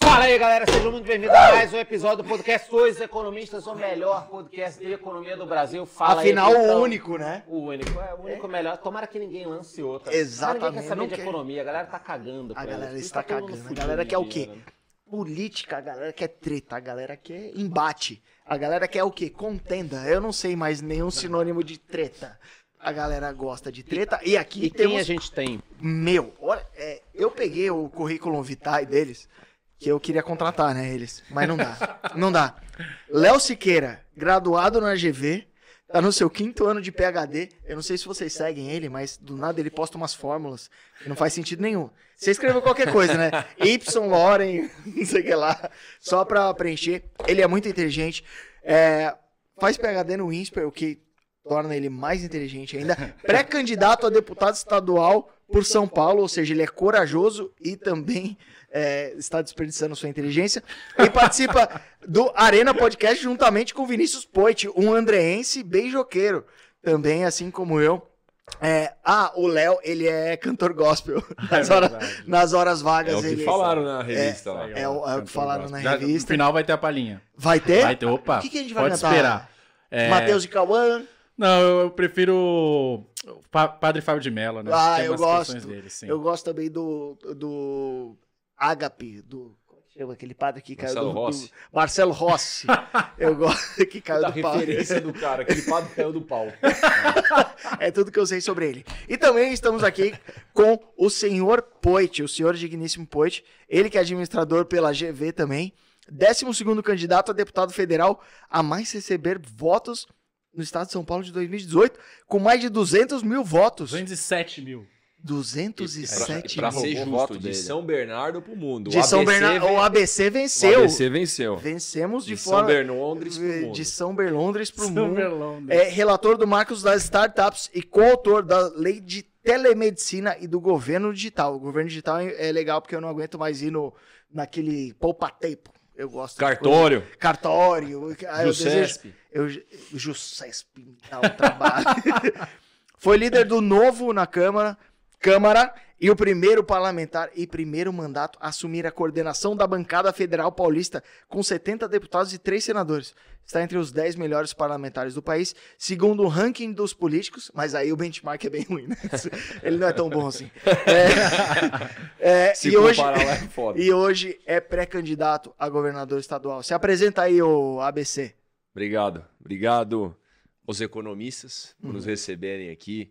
Fala aí, galera, sejam muito bem-vindos a mais um episódio do podcast Dois Economistas, o melhor podcast de economia do Brasil. Fala Afinal, aí, o então. único, né? O único, é o único melhor. Tomara que ninguém lance outra. Exatamente, Ah, ninguém quer saber não de quer. economia, a galera tá cagando. A galera isso. está Tá cagando. A galera quer o quê? né? Política, a galera quer treta, a galera quer embate. A galera quer o quê? Contenda. Eu não sei mais nenhum sinônimo de treta. A galera gosta de treta. E aqui E quem temos... a gente tem? Meu, olha, é, eu peguei o currículo vitae deles, que eu queria contratar, né, eles. Mas não dá. não dá. Léo Siqueira, graduado na GV, tá no seu quinto ano de PhD. Eu não sei se vocês seguem ele, mas do nada ele posta umas fórmulas que não faz sentido nenhum. Você escreveu qualquer coisa, né? Y, Loren, não sei o que lá, só pra preencher. Ele é muito inteligente. É, faz PhD no INSPER, o que torna ele mais inteligente ainda. Pré-candidato a deputado estadual por São Paulo, ou seja, ele é corajoso e também é, está desperdiçando sua inteligência. E participa do Arena Podcast juntamente com Vinícius Poit, um andreense beijoqueiro, também assim como eu. É, ah, o Léo, ele é cantor gospel. Nas, horas, nas horas vagas É o que ele. falaram na revista lá. É o, é o que falaram na Já, No revista. final vai ter a palhinha. Vai ter? Vai ter, opa. O que, que a gente vai pode cantar? esperar. É, Matheus e Cauã. Não, eu, prefiro o Pa- Padre Fábio de Mello, né? Ah, Tem eu gosto. Dele, sim. Eu gosto também do. do Ágape, do. Como é que chama aquele padre que caiu Marcelo do, do- Rossi. Marcelo Rossi. Eu gosto que caiu Da do pau. referência do cara, aquele padre caiu do pau. É tudo que eu sei sobre ele. E também estamos aqui com o senhor Poit, o senhor digníssimo Poit, ele que é administrador pela GV também, 12º candidato a deputado federal a mais receber votos no estado de São Paulo de 2018, com mais de 200 mil votos. 207 mil. 207 Pra mil. ser o voto justo, de dele. São Bernardo pro mundo. De O São ABC Bernardo, o ABC O venceu. ABC venceu. Vencemos de, De São fora Bernondres pro mundo. de São Berlondres para o São mundo. Berlondres. É relator do Marcos das Startups e coautor da lei de telemedicina e do governo digital. O governo digital é é legal porque eu não aguento mais ir no, naquele poupa-tempo. Eu gosto. Cartório. coisa- Cartório. Ah, eu desejo. Jusesp. Eu, Jusesp me dá um trabalho. Foi líder do Novo na Câmara, Câmara e o primeiro parlamentar e primeiro mandato a assumir a coordenação da bancada federal paulista com 70 deputados e 3 senadores. Está entre os 10 melhores parlamentares do país, segundo o ranking dos políticos, mas aí o benchmark é bem ruim, né? Ele não é tão bom assim. É, é, Se e, hoje, é foda. e hoje é pré-candidato a governador estadual. Se apresenta aí, o ABC. Obrigado. Obrigado aos economistas por Uhum. nos receberem aqui.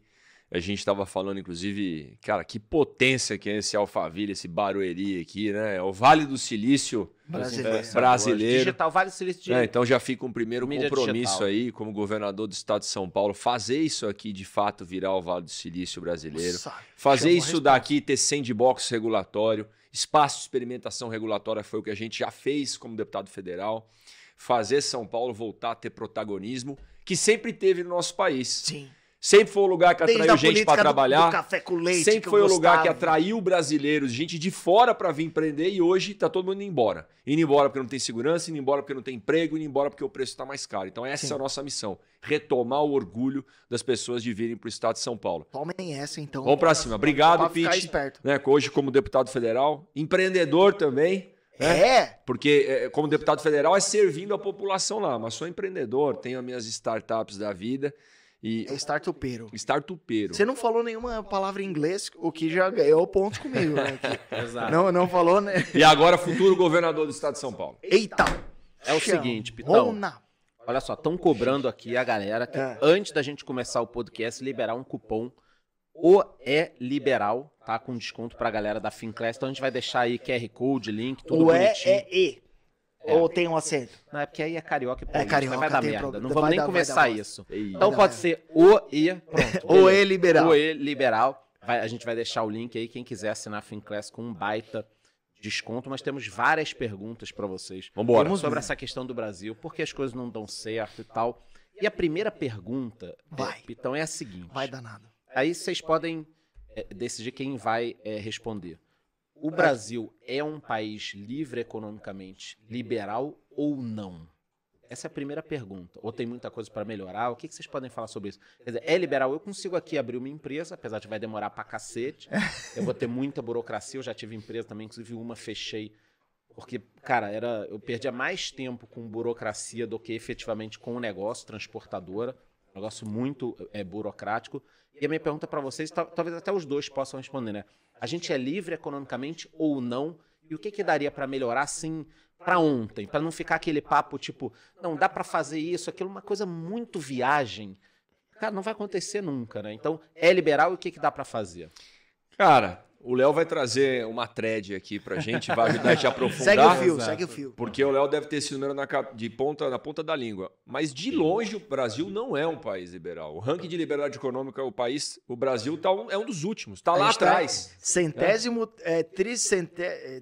A gente estava falando, inclusive, cara, que potência que é esse Alphaville, esse Barueri aqui, né? É o Vale do Silício Brasileiro. é, brasileiro. Digital Vale do Silício de... É, então já fica um primeiro Mídia compromisso digital. aí, como governador do estado de São Paulo, fazer isso aqui de fato virar o Vale do Silício brasileiro. Nossa, Fazer isso daqui ter sandbox regulatório, espaço de experimentação regulatória foi o que a gente já fez como deputado federal. Fazer São Paulo voltar a ter protagonismo, que sempre teve no nosso país. Sim. Sempre foi o lugar que Desde atraiu gente para trabalhar. Do, café com leite. Sempre foi o lugar que atraiu brasileiros, gente de fora para vir empreender e hoje tá todo mundo indo embora. Indo embora porque não tem segurança, indo embora porque não tem emprego, indo embora porque o preço está mais caro. Então essa Sim. é a nossa missão, retomar o orgulho das pessoas de virem para o estado de São Paulo. Tomem essa, então. Vamos para cima. Obrigado, Pete. esperto. Né, hoje como deputado federal, empreendedor também, É. porque é, como deputado federal é servindo a população lá, mas sou empreendedor, tenho as minhas startups da vida e É startupeiro. startupeiro. Você não falou nenhuma palavra em inglês, o que já ganhou pontos comigo, né? Exato. Não, não falou, né? E agora futuro governador do estado de São Paulo. Eita! É o seguinte, Pitão. Rona. Olha só, estão cobrando aqui a galera que É. antes da gente começar o podcast, liberar um cupom O é Liberal, tá? Com desconto pra galera da Finclass. Então a gente vai deixar aí QR Code, link, tudo O é bonitinho. é E. Ou tem um acento? Não, é porque aí é carioca e paulista, carioca, vai dar merda. problema. Não vamos Vai nem dar- vai começar isso. Então dar pode ser O e pronto. Ou beleza. E liberal. O E Liberal. Vai- a gente vai deixar o link aí, quem quiser assinar a Finclass com um baita desconto, mas temos várias perguntas pra vocês. Vambora. Vamos sobre essa questão do Brasil, por que as coisas não dão certo e tal. E a primeira pergunta, Vai. é, Pitão, é a seguinte. Vai danado. Aí vocês podem é, decidir quem vai é, responder. O Brasil é um país livre economicamente, liberal ou não? Essa é a primeira pergunta. Ou tem muita coisa para melhorar? O que, que vocês podem falar sobre isso? Quer dizer, é liberal? Eu consigo aqui abrir uma empresa, apesar de vai demorar pra cacete. Eu vou ter muita burocracia. Eu já tive empresa também, inclusive uma fechei. Porque, cara, era, eu perdia mais tempo com burocracia do que efetivamente com o negócio, transportadora. Um negócio muito é, burocrático. E a minha pergunta para vocês, tal- talvez até os dois possam responder, né? A gente é livre economicamente ou não? E o que, que daria para melhorar, assim, para ontem? Para não ficar aquele papo tipo, não, dá para fazer isso, aquilo, uma coisa muito viagem. Cara, não vai acontecer nunca, né? Então, é liberal e o que, que dá para fazer? Cara, o Léo vai trazer uma thread aqui pra gente, vai ajudar a gente a aprofundar. Segue o fio, Exato. segue o fio. Porque o Léo deve ter esse número na, de ponta, na ponta da língua. Mas de longe o Brasil não é um país liberal. O ranking de liberdade econômica, o país, o Brasil tá um- é um dos últimos. Tá A lá tá atrás. Centésimo, é, tricente, é,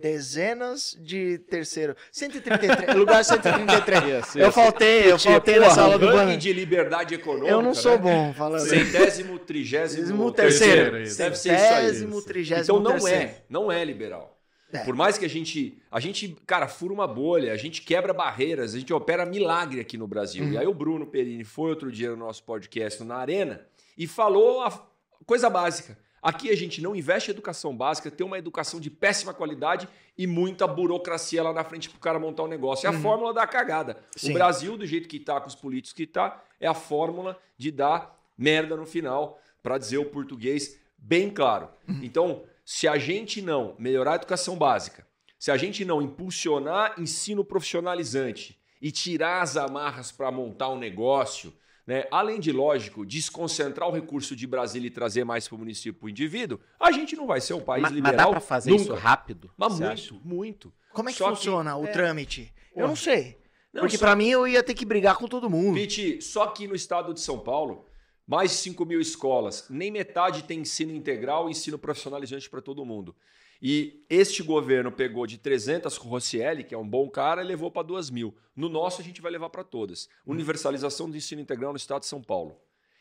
tridezenas de terceiro. 133, lugar 133. Isso, eu isso. faltei, eu faltei Porra, nessa aula o do ranking banco. de liberdade econômica. Eu não sou né? bom falando. Centésimo, trigésimo, terceiro. Deve ser isso Centésimo, trigésimo Então não terceiro. é, não é liberal. É. Por mais que a gente, a gente, cara, fura uma bolha, a gente quebra barreiras, a gente opera milagre aqui no Brasil. Uhum. E aí o Bruno Perini foi outro dia no nosso podcast na Arena e falou a coisa básica. Aqui a gente não investe em educação básica, tem uma educação de péssima qualidade e muita burocracia lá na frente pro cara montar um negócio. É a fórmula da cagada. Uhum. Sim. O Brasil, do jeito que tá, com os políticos que tá, é a fórmula de dar merda no final, para dizer o português bem claro. Então, se a gente não melhorar a educação básica, se a gente não impulsionar ensino profissionalizante e tirar as amarras para montar um negócio, né? além de, lógico, desconcentrar o recurso de Brasília e trazer mais para o município, para o indivíduo, a gente não vai ser um país Mas, mas liberal dá para fazer nunca. isso rápido? Mas muito, acha? muito. Como é que Só funciona o é, trâmite? Eu não sei. Não, Porque só- pra mim eu ia ter que brigar com todo mundo. Pete, só que no estado de São Paulo, mais de 5 mil escolas, nem metade tem ensino integral e ensino profissionalizante para todo mundo. E este governo pegou de 300 com o Rossielli, que é um bom cara, e levou para 2 mil. No nosso, a gente vai levar para todas. Universalização do ensino integral no estado de São Paulo.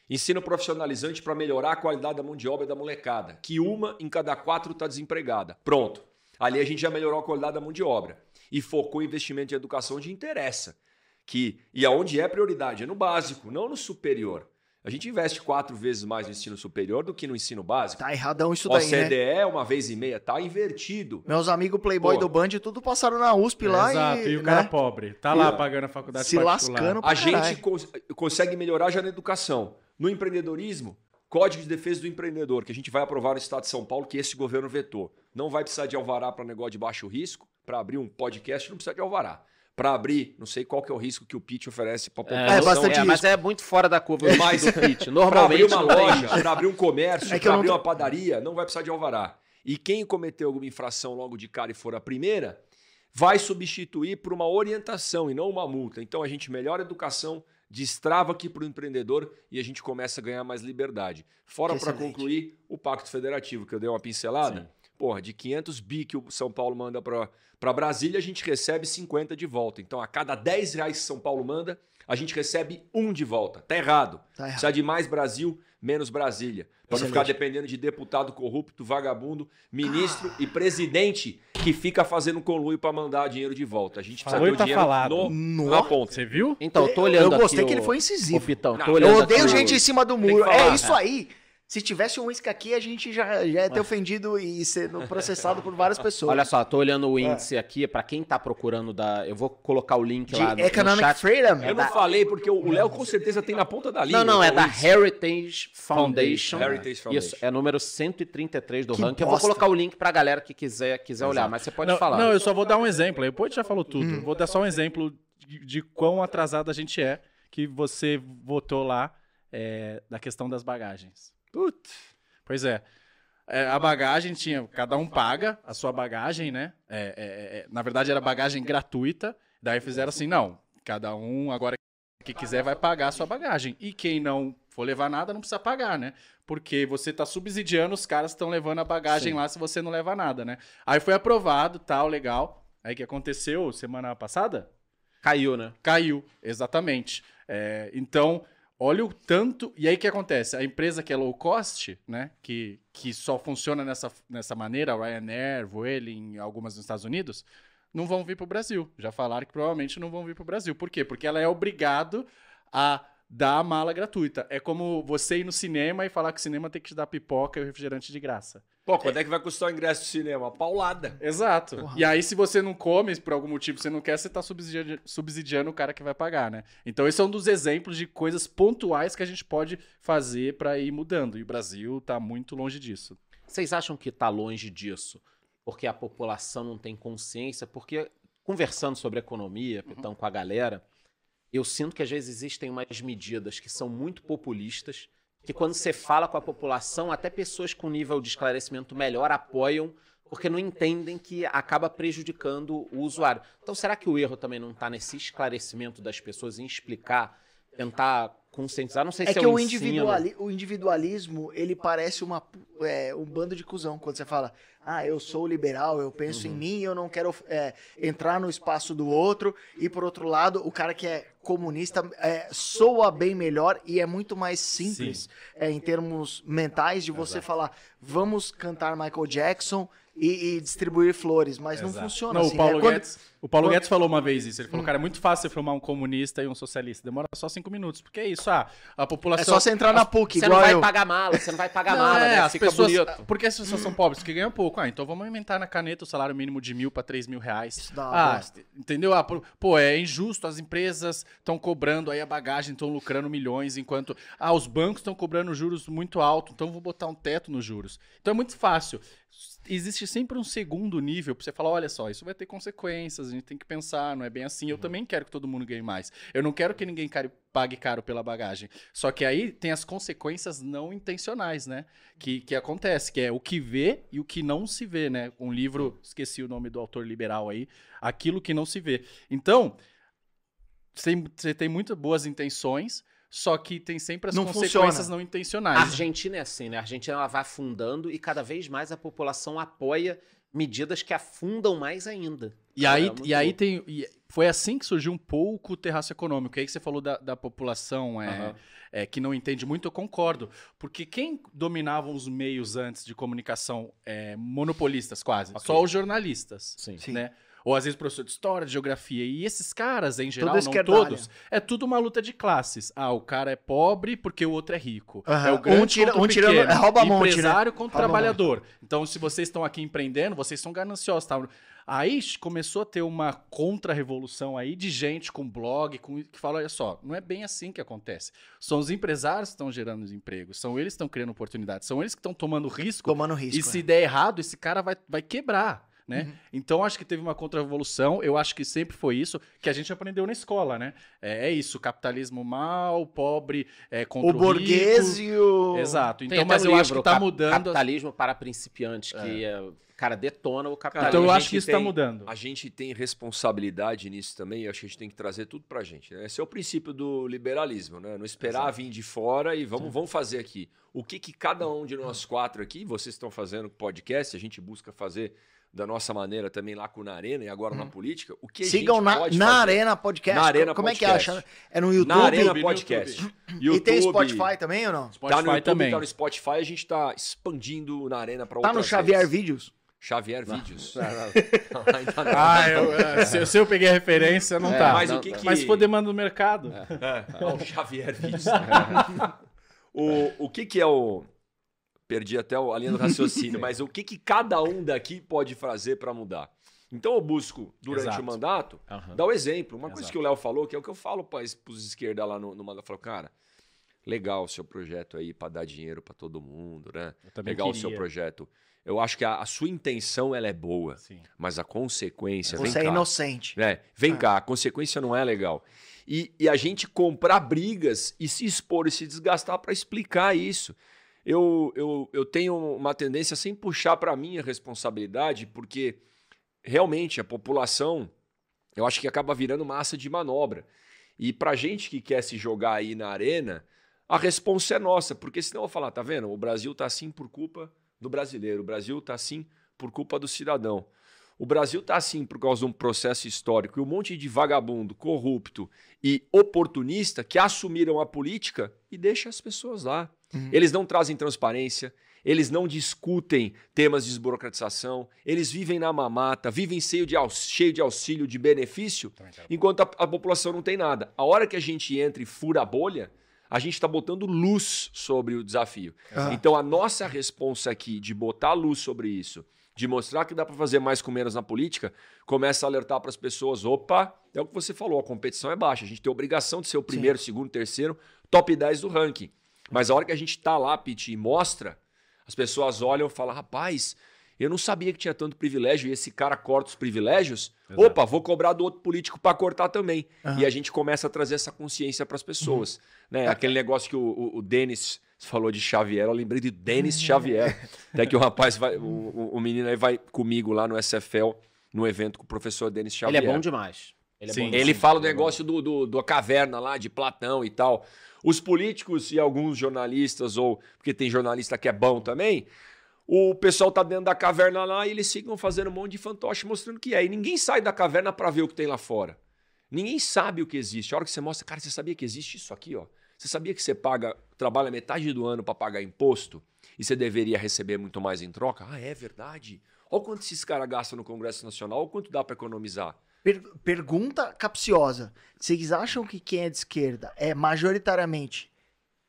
Ensino profissionalizante para melhorar a qualidade da mão de obra da molecada, que uma em cada quatro está desempregada. Pronto. Ali a gente já melhorou a qualidade da mão de obra. E focou em investimento em educação onde interessa que e aonde é prioridade é no básico, não no superior. A gente investe quatro vezes mais no ensino superior do que no ensino básico. Tá erradão isso daí, né? OCDE uma vez e meia, tá invertido. Meus amigos Playboy Pô. do Band tudo passaram na USP lá Exato, e, e o cara né, pobre. Tá lá E- pagando a faculdade se particular. lascando pra A gente cons- consegue melhorar já na educação. No empreendedorismo, Código de Defesa do Empreendedor, que a gente vai aprovar no Estado de São Paulo, que esse governo vetou. Não vai precisar de alvará para negócio de baixo risco. Para abrir um podcast, não precisa de alvará. Para abrir, não sei qual que é o risco que o Pitch oferece para a É, população. bastante é, mas risco. é muito fora da curva do- Mas- do pitch. Para abrir Normalmente uma loja, para abrir um comércio, É para abrir tô- uma padaria, não vai precisar de alvará. E quem cometeu alguma infração logo de cara e for a primeira, vai substituir por uma orientação e não uma multa. Então a gente melhora a educação, destrava aqui para o empreendedor e a gente começa a ganhar mais liberdade. Fora para concluir o Pacto Federativo, que eu dei uma pincelada. Sim. Porra, de 500 bi que o São Paulo manda para Brasília, a gente recebe 50 de volta. Então, a cada 10 reais que São Paulo manda, a gente recebe um de volta. Tá errado. Tá errado. Precisa de mais Brasil, menos Brasília. Para não ficar dependendo de deputado corrupto, vagabundo, ministro e presidente que fica fazendo conluio para mandar dinheiro de volta. A gente precisa Falou ter e o tá dinheiro falado. no, No- na ponta. Você viu? Então, tô olhando Eu gostei aqui que ele o- foi Ô, incisivo. Pitão, tô Não, Eu odeio aqui o- gente em cima do muro. É isso aí. Se tivesse um uísque aqui, a gente já, já ia ter ofendido e sendo processado por várias pessoas. Olha só, tô olhando o índice aqui, pra quem tá procurando da. Eu vou colocar o link de lá no, no Economic chat. Freedom. É Eu não falei porque o Léo com certeza tem na ponta da língua. Não, não, é então da isso. Heritage Foundation. Heritage Foundation. Isso, é número 133 do Que ranking. Eu vou bosta. colocar o link pra galera que quiser, quiser olhar, mas você pode não, falar. Não, eu só vou dar um exemplo. aí. O Poit já falou tudo. Hum. Vou dar só um exemplo de, de quão atrasado a gente é que você votou lá é, da questão das bagagens. Putz. Pois é. É, a bagagem tinha, cada um paga a sua bagagem, né? É, é, é, na verdade era bagagem gratuita. Daí fizeram assim, não, cada um agora que quiser vai pagar a sua bagagem. E quem não for levar nada não precisa pagar, né? Porque você tá subsidiando os caras estão levando a bagagem Sim. lá se você não leva nada, né? Aí foi aprovado, tal, legal. Aí o que aconteceu semana passada? Caiu, né? Caiu, exatamente. É, então, olha o tanto. E aí o que acontece? A empresa que é low cost, né? Que, que só funciona nessa, nessa maneira, Ryanair, Vueling, algumas nos Estados Unidos, não vão vir para o Brasil. Já falaram que provavelmente não vão vir para o Brasil. Por quê? Porque ela é obrigado a dar a mala gratuita. É como você ir no cinema e falar que o cinema tem que te dar pipoca e o refrigerante de graça. Pô, quando é que vai custar o ingresso do cinema? Paulada. Exato. Porra. E aí, se você não come, por algum motivo você não quer, você tá subsidiando, subsidiando o cara que vai pagar, né? Então, esse é um dos exemplos de coisas pontuais que a gente pode fazer para ir mudando. E o Brasil tá muito longe disso. Vocês acham que tá longe disso? Porque a população não tem consciência? Porque, conversando sobre economia, então, com a galera, eu sinto que às vezes existem umas medidas que são muito populistas que quando você fala com a população, até pessoas com nível de esclarecimento melhor apoiam, porque não entendem que acaba prejudicando o usuário. Então, será que o erro também não está nesse esclarecimento das pessoas, em explicar, tentar conscientizar? Não sei é se que é o, individuali o individualismo, ele parece uma, é, um bando de cuzão, quando você fala, ah, eu sou liberal, eu penso uhum. em mim, eu não quero é, entrar no espaço do outro, e por outro lado, o cara que é comunista é, soa bem melhor e é muito mais simples é, em termos mentais de você Exato. falar, vamos cantar Michael Jackson e, e distribuir flores, mas Exato. não funciona não, assim. O Paulo, né? Guedes, Quando... o Paulo. Guedes falou uma vez isso. Ele falou, hum. cara, é muito fácil você filmar um comunista e um socialista. Demora só cinco minutos. Porque é isso, ah, a população... É só você entrar na PUC, Você não vai eu. pagar mala, você não vai pagar não, mala, é, né? As Fica pessoas, bonito. Porque as pessoas são pobres, que ganham pouco. Ah, então vamos aumentar na caneta o salário mínimo de mil para três mil reais. Isso dá ah, entendeu? Ah, pô, é injusto. As empresas estão cobrando aí a bagagem, estão lucrando milhões, enquanto... Ah, os bancos estão cobrando juros muito alto, então vou botar um teto nos juros. Então é muito fácil existe sempre um segundo nível para você falar, olha só, isso vai ter consequências, gente tem que pensar, não é bem assim. Eu uhum. também quero que todo mundo ganhe mais. Eu não quero que ninguém pague caro pela bagagem. Só que aí tem as consequências não intencionais, né? Que, que acontece, que é o que vê e o que não se vê, né? Um livro, esqueci o nome do autor liberal aí, aquilo que não se vê. Então, você tem muitas boas intenções, só que tem sempre as não consequências funciona. não intencionais. A Argentina é assim, né? A Argentina ela vai afundando e cada vez mais a população apoia medidas que afundam mais ainda. E aí, é e aí tem. E foi assim que surgiu um pouco o terraço econômico. aí que você falou da, da população é, uhum. é, que não entende muito, eu concordo. Porque quem dominavam os meios antes de comunicação é, monopolistas, quase? Okay. Só os jornalistas. Sim. Né? Sim ou às vezes professor de história, de geografia. E esses caras, em geral, não todos, é tudo uma luta de classes. Ah, o cara é pobre porque o outro é rico. Uhum. É o grande um tira, um tirando, é rouba a monte, empresário né? contra rouba trabalhador. Então, se vocês estão aqui empreendendo, vocês são gananciosos, tá? Aí começou a ter uma contra-revolução aí de gente com blog com, que fala: olha só, não é bem assim que acontece. São os empresários que estão gerando os empregos, são eles que estão criando oportunidades, são eles que estão tomando risco. Tomando risco. E se é. der errado, esse cara vai, vai quebrar né? Uhum. Então acho que teve uma contra-revolução, eu acho que sempre foi isso que a gente aprendeu na escola, né? É, é isso, capitalismo mal, pobre, é, contra o, o burguês e o... Exato, então, mas eu livro, acho que tá mudando... Capitalismo para principiantes, que é. é cara, detona o capitalismo. Então eu acho que isso está mudando. A gente tem responsabilidade nisso também, eu acho que a gente tem que trazer tudo pra gente. Né? Esse é o princípio do liberalismo, né? Não esperar Exato. vir de fora e vamos, vamos fazer aqui. O que, que cada um de nós quatro aqui, vocês estão fazendo com podcast, a gente busca fazer da nossa maneira também lá com Na Arena e agora hum. na política, o que Sigam na, na fazer? Arena Podcast. Na Arena Como podcast. é que acha? É no YouTube? Na Arena Podcast. YouTube. E tem Spotify também ou não? Spotify tá no YouTube, também. tá no Spotify, a gente tá expandindo na Arena para outras Tá no Xavier redes. Vídeos? Xavier não. Vídeos. Não, não. ah, eu, é, se, se, eu peguei a referência, não é, tá. Mas, o que que... mas se for demanda do mercado. É. É. o Xavier Vídeos. o, o que, que é o perdi até a linha do raciocínio, mas o que, que cada um daqui pode fazer para mudar? Então eu busco, durante Exato. o mandato, uhum. dar o exemplo. Uma Exato. coisa que o Léo falou, que é o que eu falo para os esquerda lá no, no mandato, eu falo, cara, legal o seu projeto aí para dar dinheiro para todo mundo, né? Legal queria. o seu projeto. Eu acho que a, a sua intenção ela é boa, Sim. mas a consequência. Você é cá, inocente. Né? Vem ah. cá, a consequência não é legal. E, e a gente comprar brigas e se expor e se desgastar para explicar isso eu, eu, eu tenho uma tendência sem puxar para mim a responsabilidade, porque realmente a população, eu acho que acaba virando massa de manobra. E para gente que quer se jogar aí na arena, a resposta é nossa, porque senão eu vou falar, tá vendo? O Brasil tá assim por culpa do brasileiro, o Brasil tá assim por culpa do cidadão. O Brasil tá assim por causa de um processo histórico e um monte de vagabundo, corrupto e oportunista que assumiram a política e deixa as pessoas lá. Uhum. Eles não trazem transparência, eles não discutem temas de desburocratização, eles vivem na mamata, vivem cheio de, aux- cheio de auxílio, de benefício, quero. enquanto a, a população não tem nada. A hora que a gente entra e fura a bolha, a gente está botando luz sobre o desafio. Ah. Então a nossa responsa aqui de botar luz sobre isso, de mostrar que dá para fazer mais com menos na política, começa a alertar para as pessoas: opa, é o que você falou, a competição é baixa, a gente tem obrigação de ser o primeiro, segundo, terceiro, top 10 do ranking. Mas a hora que a gente tá lá, Pete, e mostra, as pessoas olham e falam: rapaz, eu não sabia que tinha tanto privilégio e esse cara corta os privilégios. Exato. Opa, vou cobrar do outro político para cortar também. Aham. E a gente começa a trazer essa consciência para as pessoas. Né? Aquele negócio que o, o, o Denis falou de Xavier, eu lembrei de Denis Xavier. Até que o rapaz, vai, o, o- menino aí vai comigo lá no SFL, no evento com o professor Denis Ele Xavier. é bom demais. Ele, é Sim. bom demais. Ele fala o Ele é negócio do, do, da caverna lá, de Platão e tal. Os políticos e alguns jornalistas, ou porque tem jornalista que é bom também, o pessoal tá dentro da caverna lá e eles ficam fazendo um monte de fantoche mostrando o que é. E ninguém sai da caverna para ver o que tem lá fora. Ninguém sabe o que existe. A hora que você mostra, cara, você sabia que existe isso aqui, ó? Você sabia que você paga, trabalha metade do ano para pagar imposto e você deveria receber muito mais em troca? Ah, é verdade. Olha quanto esses caras gastam no Congresso Nacional, olha quanto dá para economizar. Per- pergunta capciosa. Vocês acham que quem é de esquerda é majoritariamente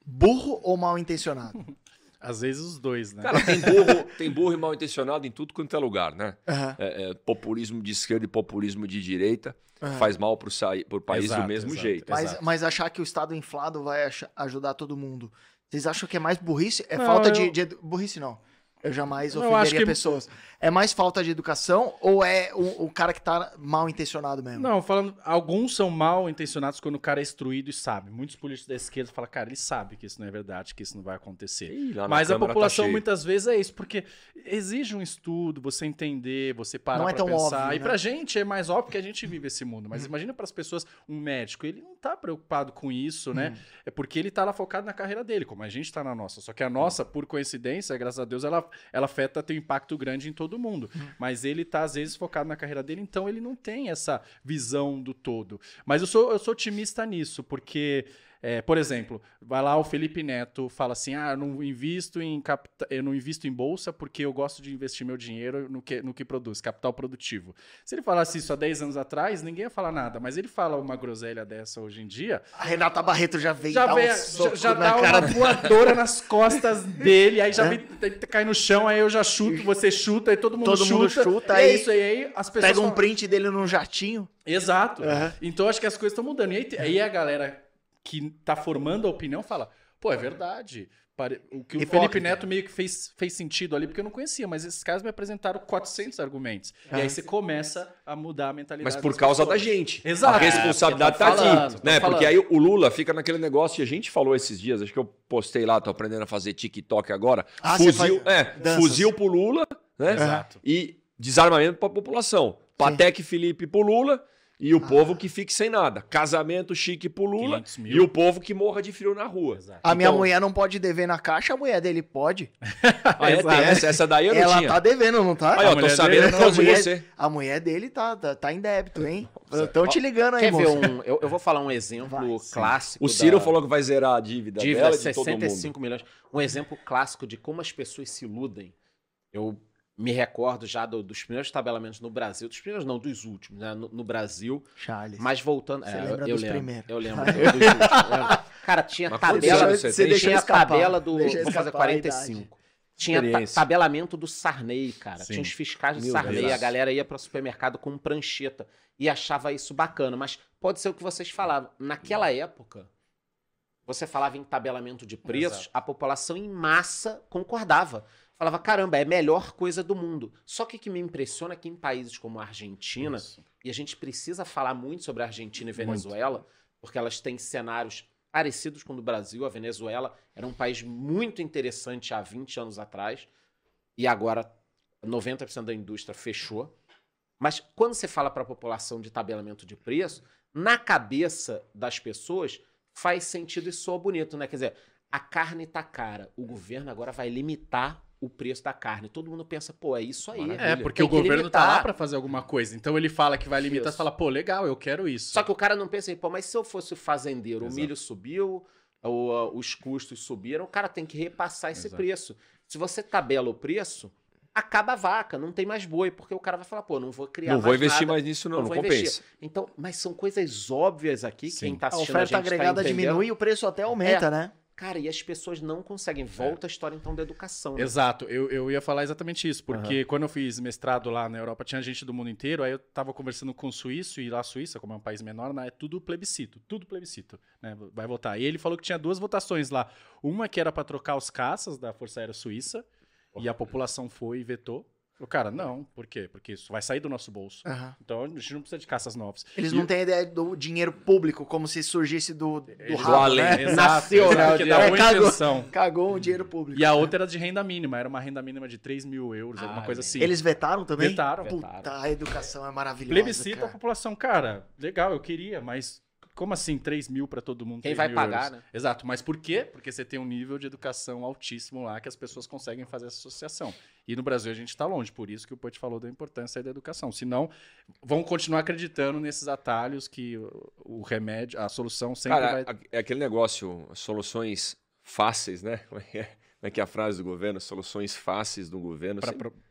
burro ou mal intencionado? Às vezes os dois, né? Cara, tem burro, tem burro e mal intencionado em tudo quanto é lugar, né? Aham. É, é, populismo de esquerda e populismo de direita Aham. faz mal pro, pro país Exato, do mesmo exato. jeito. Mas, Exato. mas achar que o Estado inflado vai ajudar todo mundo. Vocês acham que é mais burrice? É Não, falta de, eu- de edu- Burrice não. Eu jamais Eu ofenderia acho que- pessoas. É mais falta de educação ou é o, o cara que tá mal intencionado mesmo? Não, falando, alguns são mal intencionados quando o cara é instruído e sabe. Muitos políticos da esquerda falam, cara, ele sabe que isso não é verdade, que isso não vai acontecer. Ih, Mas a tá população cheio. muitas vezes é isso, porque exige um estudo, você entender, você parar Não é pra tão pensar. óbvio, e né? pra gente é mais óbvio que a gente vive esse mundo. Mas imagina para as pessoas, um médico, ele não tá preocupado com isso, né? Uhum. É porque ele tá lá focado na carreira dele, como a gente tá na nossa. Só que a nossa, por coincidência, graças a Deus, ela, ela afeta, tem um impacto grande em todo mundo. Uhum. Mas ele tá, às vezes, focado na carreira dele, então ele não tem essa visão do todo. Mas eu sou, eu sou otimista nisso, porque, é, por exemplo, vai lá o Felipe Neto fala assim: ah, eu não invisto em capta- eu não invisto em bolsa porque eu gosto de investir meu dinheiro no que, no que produz, capital produtivo. Se ele falasse isso há 10 anos atrás, ninguém ia falar nada. Mas ele fala uma groselha dessa hoje em dia, A Renata Barreto já veio já, dar vem, um já, soco já na dá cara uma voadora nas costas dele, aí já É. vem, tem- cai no chão, aí eu já chuto, você chuta, aí todo mundo Todo chuta. mundo chuta, é aí isso aí, aí as pessoas Pega um falam- print dele num jatinho. Exato. Aham. Então acho que as coisas estão mudando. E aí, aí a galera que tá formando a opinião fala: pô, é verdade. O que o Hipócrita. Felipe Neto meio que fez, fez sentido ali, porque eu não conhecia, mas esses caras me apresentaram 400 argumentos. E Aham. aí você começa a mudar a mentalidade. Mas por das causa da pessoas. gente. Exato. A responsabilidade É, tá falando, aqui. tão Né? falando. Porque aí o Lula fica naquele negócio, e a gente falou esses dias, acho que eu postei lá, tô aprendendo a fazer TikTok agora. Ah, fuzil, faz é, danças. fuzil pro Lula, né? Exato. E desarmamento pra população. Patec Felipe pro Lula e o povo que fique sem nada. Casamento chique pro Lula 500 mil. e o povo que morra de frio na rua. Exato. A minha Então- mulher não pode dever na caixa, a mulher dele pode. Ah, é, tem Exato. essa, essa daí eu não Ela tinha. tá devendo, não tá? Aí, A ó, tô mulher sabendo de mulher, você. a mulher dele tá, tá, tá em débito, hein? Estão te ligando aí, Quer ver moço. um. Eu, eu vou falar um exemplo Vai. clássico. O Ciro da- falou que vai zerar a dívida, dívida dela e de todo mundo. 65 milhões. Um exemplo clássico de como as pessoas se iludem. Eu me recordo já do- dos primeiros tabelamentos no Brasil, dos primeiros não, dos últimos, né, no, no Brasil. Charles. Mas voltando, Você é, lembra eu, dos lembro, primeiros. eu lembro, dos últimos, eu lembro. Cara, tinha Mas tabela, você Você tinha escapar. tabela do, vou fazer escapar a 45. Tinha tabelamento do Sarney, cara. Sim. Tinha os fiscais do Meu Sarney. Deus. A galera ia para o supermercado com prancheta e achava isso bacana. Mas pode ser o que vocês falavam. Naquela época, você falava em tabelamento de preços, Exato. a população em massa concordava. Falava, caramba, é a melhor coisa do mundo. Só que o que me impressiona é que em países como a Argentina, Isso. e a gente precisa falar muito sobre a Argentina e Venezuela, porque elas têm cenários parecidos com o do Brasil. A Venezuela era um país muito interessante há 20 anos atrás, e agora 90% da indústria fechou. Mas quando você fala para a população de tabelamento de preço, na cabeça das pessoas faz sentido e soa bonito, né? Quer dizer, a carne tá cara, o governo agora vai limitar o preço da carne. Todo mundo pensa, pô, é isso aí. Maravilha. É, porque Tem o governo tá limitar. lá pra fazer alguma coisa. Então ele fala que vai limitar, Isso. você fala, pô, legal, eu quero isso. Só que o cara não pensa, pô, mas se eu fosse fazendeiro, o Exato. milho subiu, o- os custos subiram, o cara tem que repassar esse Exato. preço. Se você tabela o preço, acaba a vaca, não tem mais boi, porque o cara vai falar, pô, não vou criar Não vou investir nada, mais nisso, não, não, vou compensa. investir. Então, mas são coisas óbvias aqui, Sim. quem tá A assistindo a, oferta gente tá agregada entendendo. diminui e o preço até aumenta, né? Cara, e as pessoas não conseguem. É. Volta a história, então, da educação. né? Exato, eu, eu ia falar exatamente isso, porque quando eu fiz mestrado lá na Europa, tinha gente do mundo inteiro, aí eu tava conversando com o suíço, e lá a Suíça, como é um país menor, né, é tudo plebiscito, tudo plebiscito, né, vai votar. E ele falou que tinha duas votações lá, uma que era para trocar os caças da Força Aérea Suíça, e a população foi e vetou. O cara, não, por quê? Porque isso vai sair do nosso bolso. Aham. Então a gente não precisa de caças novas. Eles E- não têm ideia do dinheiro público, como se surgisse do, do Eles- rabo, além. né? Exato, Nasceu, né, o porque dá dinheiro. boa É, cagou. Cagou o dinheiro público. E a outra era de renda mínima, era uma renda mínima de 3 mil euros, alguma Ah, coisa bem. assim. Eles vetaram também? Vetaram. Puta, a educação é maravilhosa. Plebiscito a cara. população, cara, legal, eu queria, mas como assim 3 mil pra todo mundo? Quem 3 vai pagar, euros? né? Exato, mas por quê? Porque você tem um nível de educação altíssimo lá que as pessoas conseguem fazer essa associação. E no Brasil a gente está longe, por isso que o Poit falou da importância da educação. Senão, vão continuar acreditando nesses atalhos que o, remédio, a solução sempre Cara, vai. é aquele negócio, soluções fáceis, né? Como é que é, Como é que é a frase do governo? Soluções fáceis do governo. Pra, sempre- pro-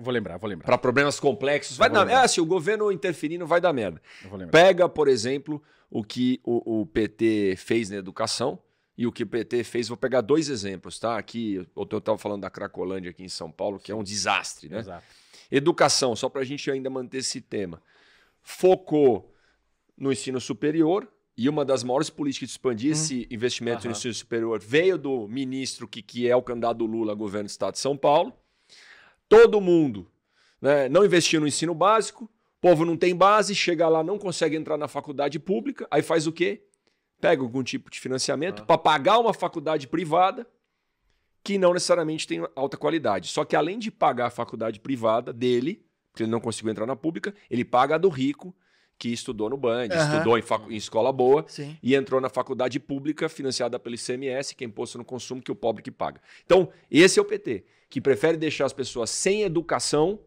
vou lembrar, vou lembrar. Para problemas complexos. Vai dar. É, se o governo interferindo, vai dar merda. eu vou lembrar. Pega, por exemplo, o que o, o PT fez na educação e o que o PT fez. Vou pegar dois exemplos, tá? Aqui, eu estava falando da Cracolândia aqui em São Paulo, que é um desastre, né? Exato. Educação, só para a gente ainda manter esse tema. Focou no ensino superior e uma das maiores políticas de expandir esse investimento no Aham. ensino superior veio do ministro que, que é o candidato Lula governo do estado de São Paulo. Todo mundo né, não investiu no ensino básico, o povo não tem base, chega lá, não consegue entrar na faculdade pública, aí faz o quê? Pega algum tipo de financiamento Ah. para pagar uma faculdade privada que não necessariamente tem alta qualidade. Só que além de pagar a faculdade privada dele, porque ele não conseguiu entrar na pública, ele paga a do rico, que estudou no Band, Aham. estudou em, em escola boa Sim. e entrou na faculdade pública financiada pelo ICMS, que é imposto no consumo, que o pobre que paga. Então, esse é o PT, que prefere deixar as pessoas sem educação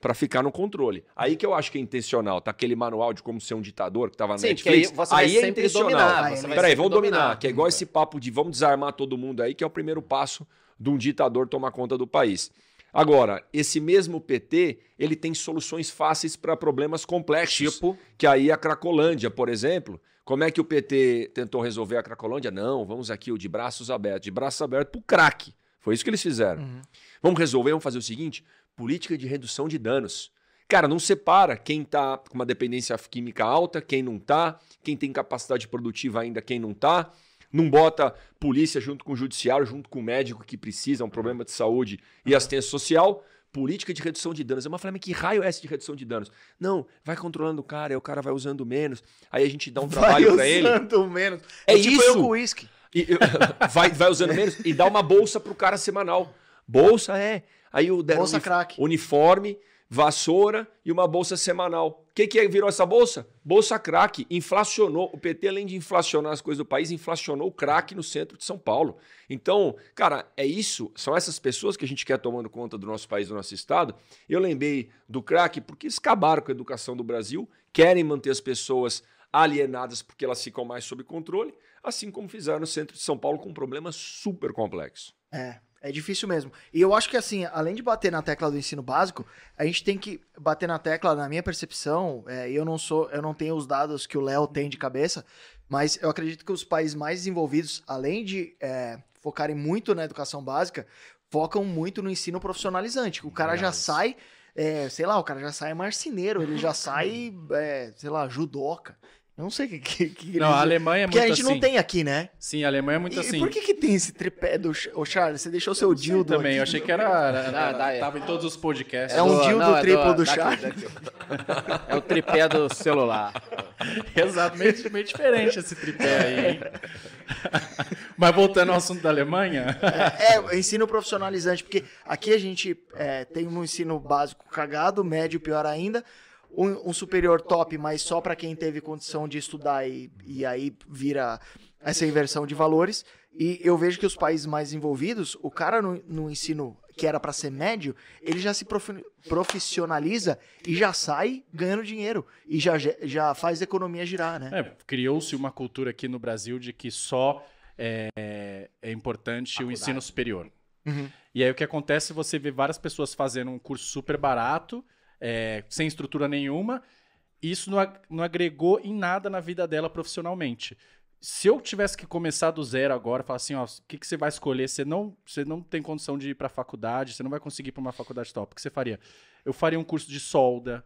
para ficar no controle. Aí que eu acho que é intencional, tá aquele manual de como ser um ditador que tava na Sim, Netflix. aí você vai é intencional. dominar. Ah, você vai Peraí, vamos dominar, que é igual esse papo de vamos desarmar todo mundo aí, que é o primeiro passo de um ditador tomar conta do país. Agora, esse mesmo PT, ele tem soluções fáceis para problemas complexos. Tipo, Que aí a Cracolândia, por exemplo, como é que o PT tentou resolver a Cracolândia? Não, vamos aqui o de braços abertos, de braços abertos pro crack. Foi isso que eles fizeram. Uhum. Vamos resolver, vamos fazer o seguinte: política de redução de danos. Cara, não separa quem tá com uma dependência química alta, quem não tá, quem tem capacidade produtiva ainda, quem não tá. Não bota polícia junto com o judiciário, junto com o médico que precisa, um problema de saúde e assistência social. Política de redução de danos. É uma falei, mas que raio é essa de redução de danos? Não, vai controlando o cara, aí o cara vai usando menos. Aí a gente dá um trabalho pra ele. usando menos. É tipo eu isso. com uísque. E, vai, vai usando menos e dá uma bolsa pro cara semanal. Bolsa é. Aí o deram Bolsa unif- crack. uniforme, vassoura e uma bolsa semanal. O que, que é- virou essa bolsa? Bolsa crack. Inflacionou. O PT, além de inflacionar as coisas do país, inflacionou o crack no centro de São Paulo. Então, cara, é isso. São essas pessoas que a gente quer tomando conta do nosso país, do nosso estado. Eu lembrei do crack porque eles acabaram com a educação do Brasil, querem manter as pessoas alienadas porque elas ficam mais sob controle, assim como fizeram no centro de São Paulo com um problema super complexo. É, é difícil mesmo. E eu acho que, assim, além de bater na tecla do ensino básico, a gente tem que bater na tecla, na minha percepção, é, eu não sou, eu não tenho os dados que o Léo tem de cabeça, mas eu acredito que os países mais desenvolvidos, além de é, focarem muito na educação básica, focam muito no ensino profissionalizante. O cara já sai, é, sei lá, o cara já sai marceneiro, ele já sai, é, sei lá, judoca. Eu não sei o que, que, que Não, a Alemanha é Porque muito a gente assim. não tem aqui, né? Sim, a Alemanha é muito e assim. por que que tem esse tripé do... Ô, Charles, você deixou seu dildo Também, eu aqui. achei que era. era- Dá- dá- é. tava em todos os podcasts. É um dildo é triplo do daqui, Charles. É o tripé do celular. Exato, meio, meio diferente esse tripé aí, hein? Mas voltando ao assunto da Alemanha. É, o ensino profissionalizante, porque aqui a gente é, tem um ensino básico cagado, médio pior ainda, um, um superior top, mas só para quem teve condição de estudar e, e aí vira essa inversão de valores. E eu vejo que os países mais envolvidos, o cara no, no ensino que era pra ser médio, ele já se profi- profissionaliza e já sai ganhando dinheiro. E já, já faz a economia girar, né? É, Criou-se uma cultura aqui no Brasil de que só é, é importante o ensino superior. Uhum. E aí o que acontece, você vê várias pessoas fazendo um curso super barato, é, sem estrutura nenhuma, e isso não, não agregou em nada na vida dela profissionalmente. Se eu tivesse que começar do zero agora, falar assim, ó, o que, que você vai escolher? Você não, você não tem condição de ir para faculdade, você não vai conseguir ir para uma faculdade top. O que você faria? Eu faria um curso de solda,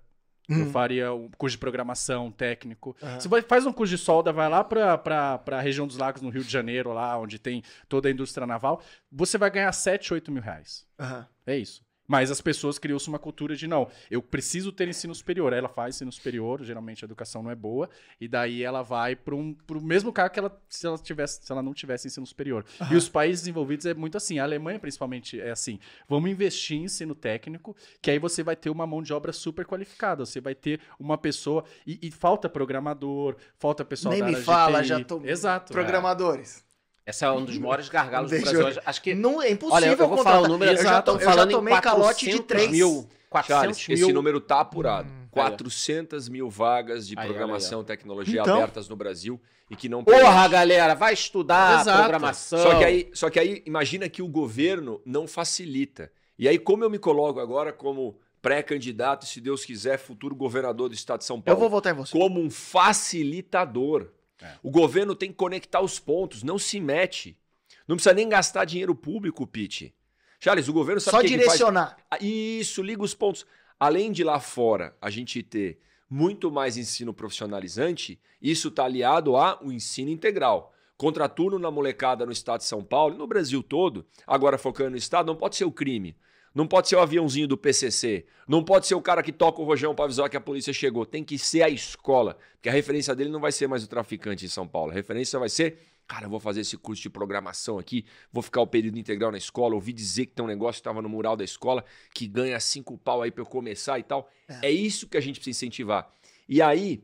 eu faria um curso de programação técnico. Aham. Você vai, faz um curso de solda, vai lá para a região dos lagos, no Rio de Janeiro, lá onde tem toda a indústria naval, você vai ganhar 7, 8 mil reais. Aham. É isso. Mas as pessoas criou-se uma cultura de não, eu preciso ter ensino superior. Aí ela faz ensino superior, geralmente a educação não é boa, e daí ela vai para um, o mesmo cargo que ela se ela tivesse, se ela não tivesse ensino superior. E os países desenvolvidos é muito assim, a Alemanha principalmente é assim. Vamos investir em ensino técnico, que aí você vai ter uma mão de obra super qualificada, você vai ter uma pessoa e, e falta programador, falta pessoal Nem da me área de fala, TI. já tô. Exato. Programadores. Esse é um dos maiores gargalos do Brasil eu- hoje. Acho que. Não, é impossível Olha, eu vou contratar. falar o número. Eu já, Exato, tô, eu já falando tomei em calote de 400 três. mil. 400 Charles, mil. esse número tá apurado. Hum. 400 mil vagas de Aí, programação e tecnologia Então- abertas no Brasil e que não Porra, preenche. galera, vai estudar Exato. programação. Só que, aí, só que aí, imagina que o governo não facilita. E aí, como eu me coloco agora como pré-candidato, e se Deus quiser, futuro governador do estado de São Eu Paulo, vou votar em você. como um facilitador. É. O governo tem que conectar os pontos, não se mete. Não precisa nem gastar dinheiro público, Pete. Charles, o governo sabe Só o que que direcionar. Ah, Isso, liga os pontos. Além de lá fora a gente ter muito mais ensino profissionalizante, isso está aliado ao ensino integral. Contraturno na molecada no estado de São Paulo, e no Brasil todo, agora focando no estado, não pode ser o crime. Não pode ser o aviãozinho do PCC. Não pode ser o cara que toca o rojão para avisar que a polícia chegou. Tem que ser a escola. Porque a referência dele não vai ser mais o traficante em São Paulo. A referência vai ser, cara, eu vou fazer esse curso de programação aqui, vou ficar o período integral na escola, ouvi dizer que tem um negócio que estava no mural da escola que ganha cinco pau aí para eu começar e tal. É. isso que a gente precisa incentivar. E aí,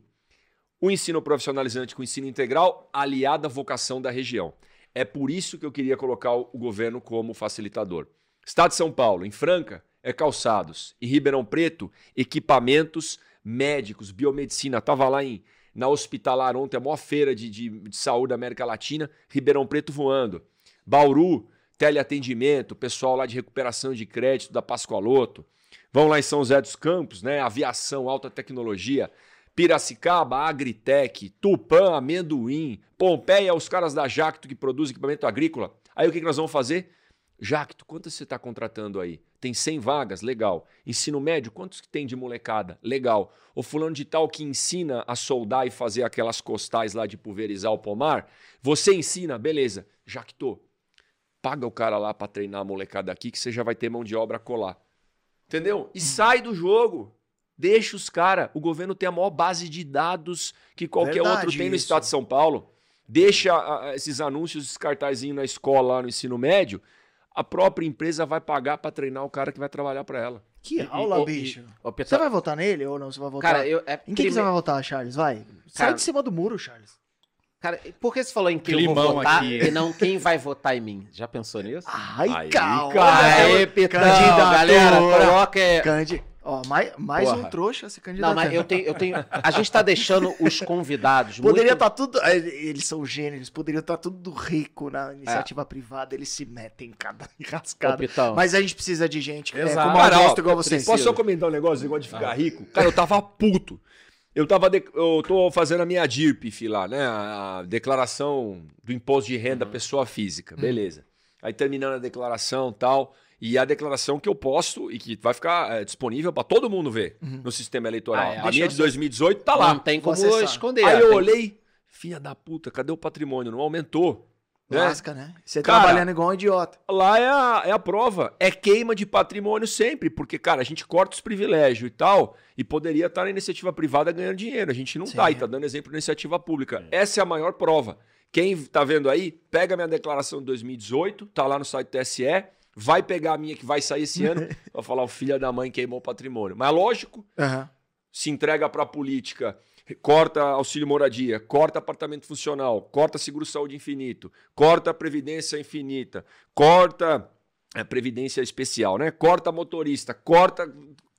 o ensino profissionalizante com o ensino integral aliado à vocação da região. É por isso que eu queria colocar o governo como facilitador. Estado de São Paulo, em Franca, é calçados. Em Ribeirão Preto, equipamentos médicos, biomedicina. Tava lá em, na Hospitalar ontem, a maior feira de, de, de saúde da América Latina, Ribeirão Preto voando. Bauru, teleatendimento, pessoal lá de recuperação de crédito da Pascoaloto. Vão lá em São José dos Campos, né? Aviação, alta tecnologia. Piracicaba, Agritec, Tupã, Amendoim, Pompeia, os caras da Jacto que produzem equipamento agrícola. Aí o que, que nós vamos fazer? Jacto, quantas você está contratando aí? Tem 100 vagas? Legal. Ensino médio, quantos que tem de molecada? Legal. O fulano de tal que ensina a soldar e fazer aquelas costais lá de pulverizar o pomar, você ensina? Beleza. Jacto, paga o cara lá para treinar a molecada aqui que você já vai ter mão de obra a colar. Entendeu? E sai do jogo. Deixa os caras. O governo tem a maior base de dados que qualquer Verdade outro tem no isso. estado de São Paulo. Deixa ah, esses anúncios, esses cartazinhos na escola, lá no ensino médio. A própria empresa vai pagar para treinar o cara que vai trabalhar para ela. Que E- aula, e- bicho. Ô, Você vai votar nele ou não? Você vai votar? Cara, eu. É Em quem que você vai votar, Charles? Vai. Sai Cara- de cima do muro, Charles. Cara, por que você falou em quem eu vou Climão votar aqui. e não quem vai votar em mim? Já pensou nisso? Ai, Aí, calma. cara. Aê, Pitão, Candidatura. galera, coloca... é- Candi... Ó, mais, mais Porra. um trouxa se candidatando. Não, mas eu tenho, eu tenho... A gente tá deixando os convidados Poderia muito... estar tudo. eh, Eles são gênios, poderiam estar tudo rico na iniciativa privada, eles se metem em cada Ô, enrascada. Pitão. Mas a gente precisa de gente é, Exato. como Cara, ó, igual vocês. Posso só comentar um negócio, negócio de ficar rico? Cara, eu tava puto. Eu tava. de- Eu tô fazendo a minha DIRPF lá, né? A declaração do imposto de renda pessoa física. Beleza. Aí terminando a declaração e tal. E a declaração que eu posto e que vai ficar é, disponível pra todo mundo ver no sistema eleitoral. Ah, é. a minha de 2018 tá Não lá. tem como Vou acessar. esconder. Aí eu tem- olhei, filha da puta, cadê o patrimônio? Não aumentou. Né? Lasca, né? Você Cara, trabalhando igual um idiota. Lá é a, é a prova. É queima de patrimônio sempre, porque, cara, a gente corta os privilégios e tal, e poderia estar na iniciativa privada ganhando dinheiro. A gente não Sim. tá, e tá dando exemplo na iniciativa pública. Essa é a maior prova. Quem tá vendo aí, pega minha declaração de 2018, tá lá no site do TSE, vai pegar a minha que vai sair esse ano, vai falar o filho da mãe queimou o patrimônio. Mas lógico, Aham. se entrega para a política, corta auxílio moradia, corta apartamento funcional, corta seguro saúde infinito, corta previdência infinita, corta é, previdência especial, né? Corta motorista, corta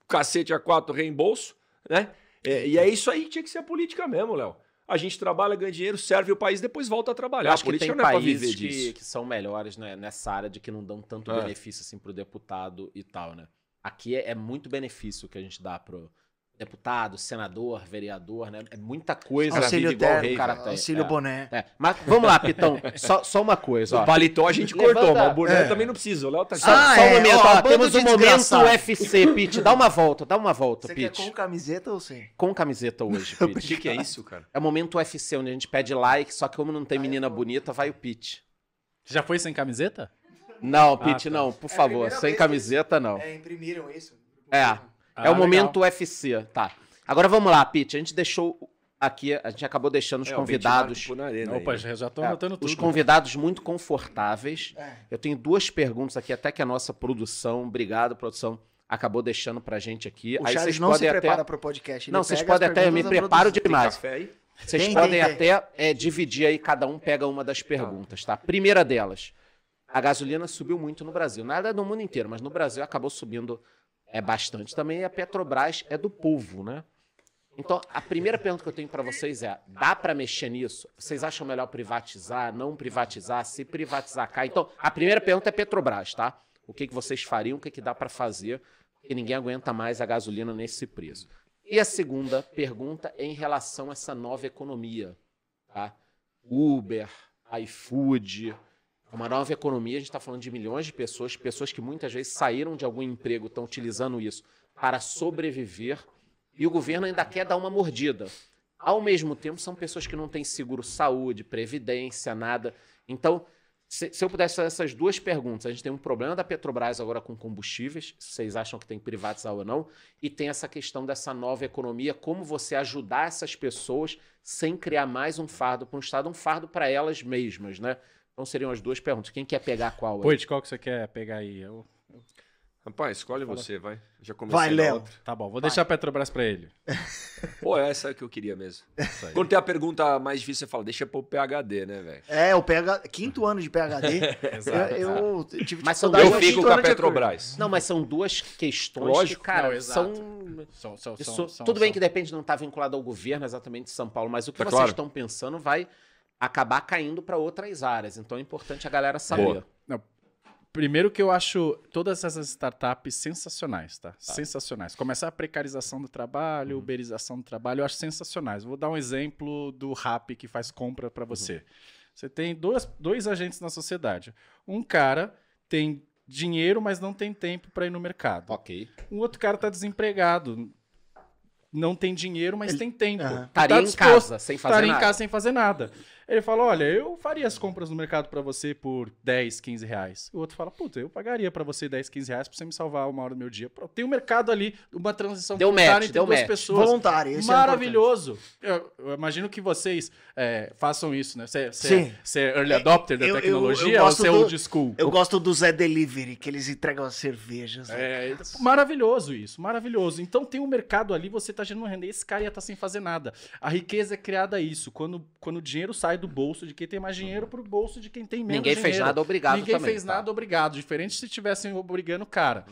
cacete a quatro reembolso, né? É, e é isso aí que tinha que ser a política mesmo, Léo. A gente trabalha, ganha dinheiro, serve o país, depois volta a trabalhar. Eu acho a que política tem não é países que, que são melhores né, nessa área de que não dão tanto É. benefício assim pro deputado e tal, né? Aqui é, é muito benefício que a gente dá pro deputado, senador, vereador, né? É muita coisa. Auxílio o terno, rei, cara, tem. auxílio É. boné. É, Mas vamos lá, Pitão. Só, só uma coisa, ó. O paletó a gente Levanta- cortou, mas o boné É. também não precisa. O Léo tá Só, Ah, só um é, momento, ó, ó, temos de um momento. UFC, Pete. Dá uma volta, dá uma volta, Você quer Pete. com camiseta ou sem? Com camiseta hoje, O Pete. que, que é isso, cara? É o momento UFC, onde a gente pede like, só que como não tem menina bonita, vai o Pete. Já foi sem camiseta? Não, Pete, tá. não, por É favor, sem camiseta, não. É, imprimiram isso. É. Ah, é o legal. momento UFC, tá. Agora vamos lá, Pete. A gente deixou aqui, a gente acabou deixando os É, convidados. arena Opa, aí. já, tô é, anotando tudo. os convidados muito confortáveis. É. Eu tenho duas perguntas aqui, até que a nossa produção, obrigado, produção, acabou deixando pra gente aqui. O Aí Charles vocês não se podem até. prepara pro podcast. ele Não, vocês podem até. Eu me preparo demais. Vocês Tem, podem tem. até é, dividir aí, cada um pega uma das perguntas, tá? Primeira delas, a gasolina subiu muito no Brasil. Nada no mundo inteiro, mas no Brasil acabou subindo é, bastante. Também a Petrobras é do povo, né? Então, a primeira pergunta que eu tenho para vocês é: dá para mexer nisso? Vocês acham melhor privatizar, não privatizar? Se privatizar, cai? Então, a primeira pergunta é Petrobras, tá? O que, que vocês fariam? O que, que dá para fazer? Porque ninguém aguenta mais a gasolina nesse preço. E a segunda pergunta é em relação a essa nova economia, tá? Uber, iFood, uma nova economia. A gente está falando de milhões de pessoas, pessoas que muitas vezes saíram de algum emprego, estão utilizando isso para sobreviver. E o governo ainda quer dar uma mordida. Ao mesmo tempo, são pessoas que não têm seguro saúde, previdência, nada. Então, se, se eu pudesse fazer essas duas perguntas, a gente tem um problema da Petrobras agora com combustíveis, vocês acham que tem que privatizar ou não, e tem essa questão dessa nova economia, como você ajudar essas pessoas sem criar mais um fardo para o Estado, um fardo para elas mesmas, né? Então seriam as duas perguntas. Quem quer pegar qual? aí? Poit, qual que você quer pegar aí? Eu- Rapaz, escolhe você, vai. Já comecei Vai, Léo. outra. Tá bom, vou deixar a Petrobras pra ele. Pô, essa é que eu queria mesmo. Aí. Quando tem a pergunta mais difícil, você fala, deixa pro PHD, né, velho? É, o PH, quinto ano de PHD. Exato, eu, eu tive Mas são dificuldade Eu fico com a ano de Petrobras. Não, mas são duas questões Lógico. que, cara, Não, exato. são São- são- Isso, são- são- tudo bem são- que de repente não está vinculado ao governo exatamente de São Paulo, mas o que Tá vocês claro. estão pensando vai acabar caindo para outras áreas. Então é importante a galera saber. Primeiro que eu acho todas essas startups sensacionais, tá? Sensacionais. Começar a precarização do trabalho, Uhum. uberização do trabalho, eu acho sensacionais. Vou dar um exemplo do Rap que faz compra Uhum. para você. Você tem dois, dois agentes na sociedade. Um cara tem dinheiro, mas não tem tempo para ir no mercado. Ok. Um outro cara tá desempregado. Não tem dinheiro, mas tem tempo. Aham. Estaria Tá em casa sem fazer estaria nada. em casa sem fazer nada. Ele fala: Olha, eu faria as compras no mercado pra você por 10, 15 reais. O outro fala: Puta, eu pagaria pra você 10, 15 reais pra você me salvar uma hora do meu dia. Pronto, Tem um mercado ali, uma transição Deu voluntária match, entre deu duas match. pessoas. Voluntário, esse Maravilhoso. eu, eu imagino que vocês é, façam isso, né? Você Sim. é early adopter da eu- eu- tecnologia eu ou você é old school? Eu gosto do Zé Delivery, que eles entregam as cervejas. né? É, maravilhoso isso, maravilhoso. Então tem um mercado ali, você tá gerando renda. Esse cara ia estar sem fazer nada. A riqueza é criada isso. Quando, quando o dinheiro sai do bolso de quem tem mais dinheiro pro bolso de quem tem menos Ninguém fez dinheiro. nada, obrigado Ninguém também, fez tá? nada, obrigado. Diferente se estivessem obrigando o cara.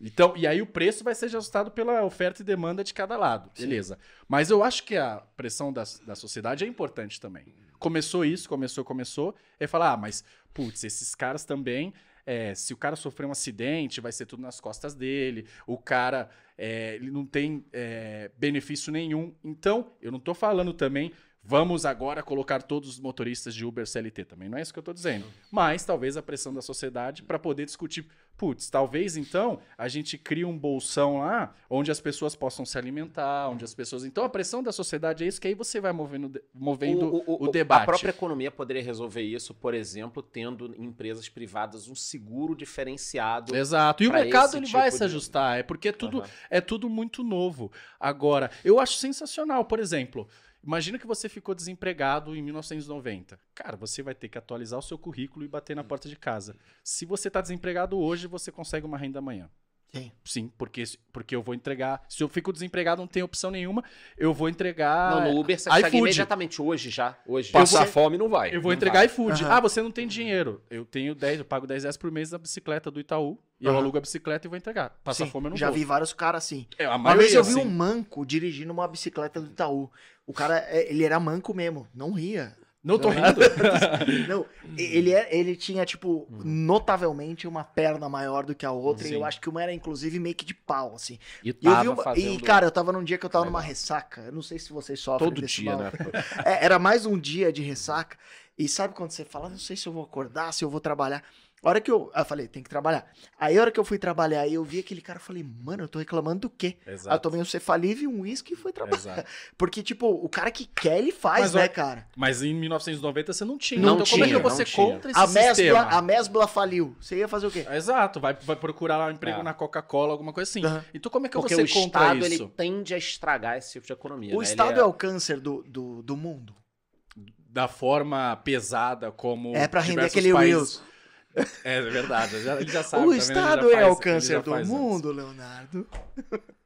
Então, e aí o preço vai ser ajustado pela oferta e demanda de cada lado. Beleza. Mas eu acho que a pressão da, da sociedade é importante também. Começou isso, começou, começou. Aí falar, ah, mas, putz, esses caras também. é, se o cara sofrer um acidente, vai ser tudo nas costas dele. O cara é, ele não tem é, benefício nenhum. Então, eu não tô falando também. Vamos agora colocar todos os motoristas de Uber CLT. Também não é isso que eu tô dizendo. Mas talvez a pressão da sociedade para poder discutir. Putz, talvez então a gente crie um bolsão lá onde as pessoas possam se alimentar, onde as pessoas. Então a pressão da sociedade é isso que aí você vai movendo, movendo o, debate. A própria economia poderia resolver isso, por exemplo, tendo em empresas privadas um seguro diferenciado. Exato. E o mercado ele tipo vai de- se ajustar, é porque é tudo, Aham. é tudo muito novo. Agora, eu acho sensacional, por exemplo, imagina que você ficou desempregado em 1990. Cara, você vai ter que atualizar o seu currículo e bater na porta de casa. Se você está desempregado hoje, você consegue uma renda amanhã. Sim. Sim, porque, porque eu vou entregar. Se eu fico desempregado, não tem opção nenhuma, eu vou entregar. Não, no Uber você consegue imediatamente hoje já. Hoje. Passar fome não vai. Eu vou Não entregar vai. iFood. Aham. Ah, você não tem dinheiro. Eu tenho 10, eu pago 10 reais por mês da bicicleta do Itaú. E eu Aham. alugo a bicicleta e vou entregar. Passar Sim, fome eu não já vou. vi vários caras assim. É, a Uma vez eu vi assim. um manco dirigindo uma bicicleta do Itaú. O cara, é, ele era manco mesmo, não ria. Não tô rindo. Não, e- ele, é, ele tinha, tipo, notavelmente uma perna maior do que a outra. E Sim. eu acho que uma era, inclusive, meio que de pau, assim. E E, eu vi uma- fazendo... e, cara, eu tava num dia que eu tava Legal. numa ressaca. Eu não sei se vocês sofrem Todo desse dia, mal. né? É, era mais um dia de ressaca. E sabe quando você fala, não sei se eu vou acordar, se eu vou trabalhar. A hora que eu. ah, Eu falei, tem que trabalhar. Aí a hora que eu fui trabalhar e eu vi aquele cara, eu falei, mano, eu tô reclamando do quê? Aí eu Exato. tomei um cefalive, um uísque e fui trabalhar. Exato. Porque, tipo, o cara que quer, ele faz, Mas, né, cara? Mas em 1990 você não tinha. Não então como é que tinha, eu vou ser não tinha. contra esse A mesbla, sistema? a mesbla faliu. Você ia fazer o quê? Exato, vai, vai procurar lá um emprego É. na Coca-Cola, alguma coisa assim. Aham. Então como é que Porque eu vou o ser contra Estado isso? ele tende a estragar esse tipo de economia. O né? Estado é... o câncer do, do, do mundo. Da forma pesada como. É pra render aquele países- Reels. É verdade, já- ele já sabe. o Estado é faz- o câncer do faz antes. mundo, Leonardo.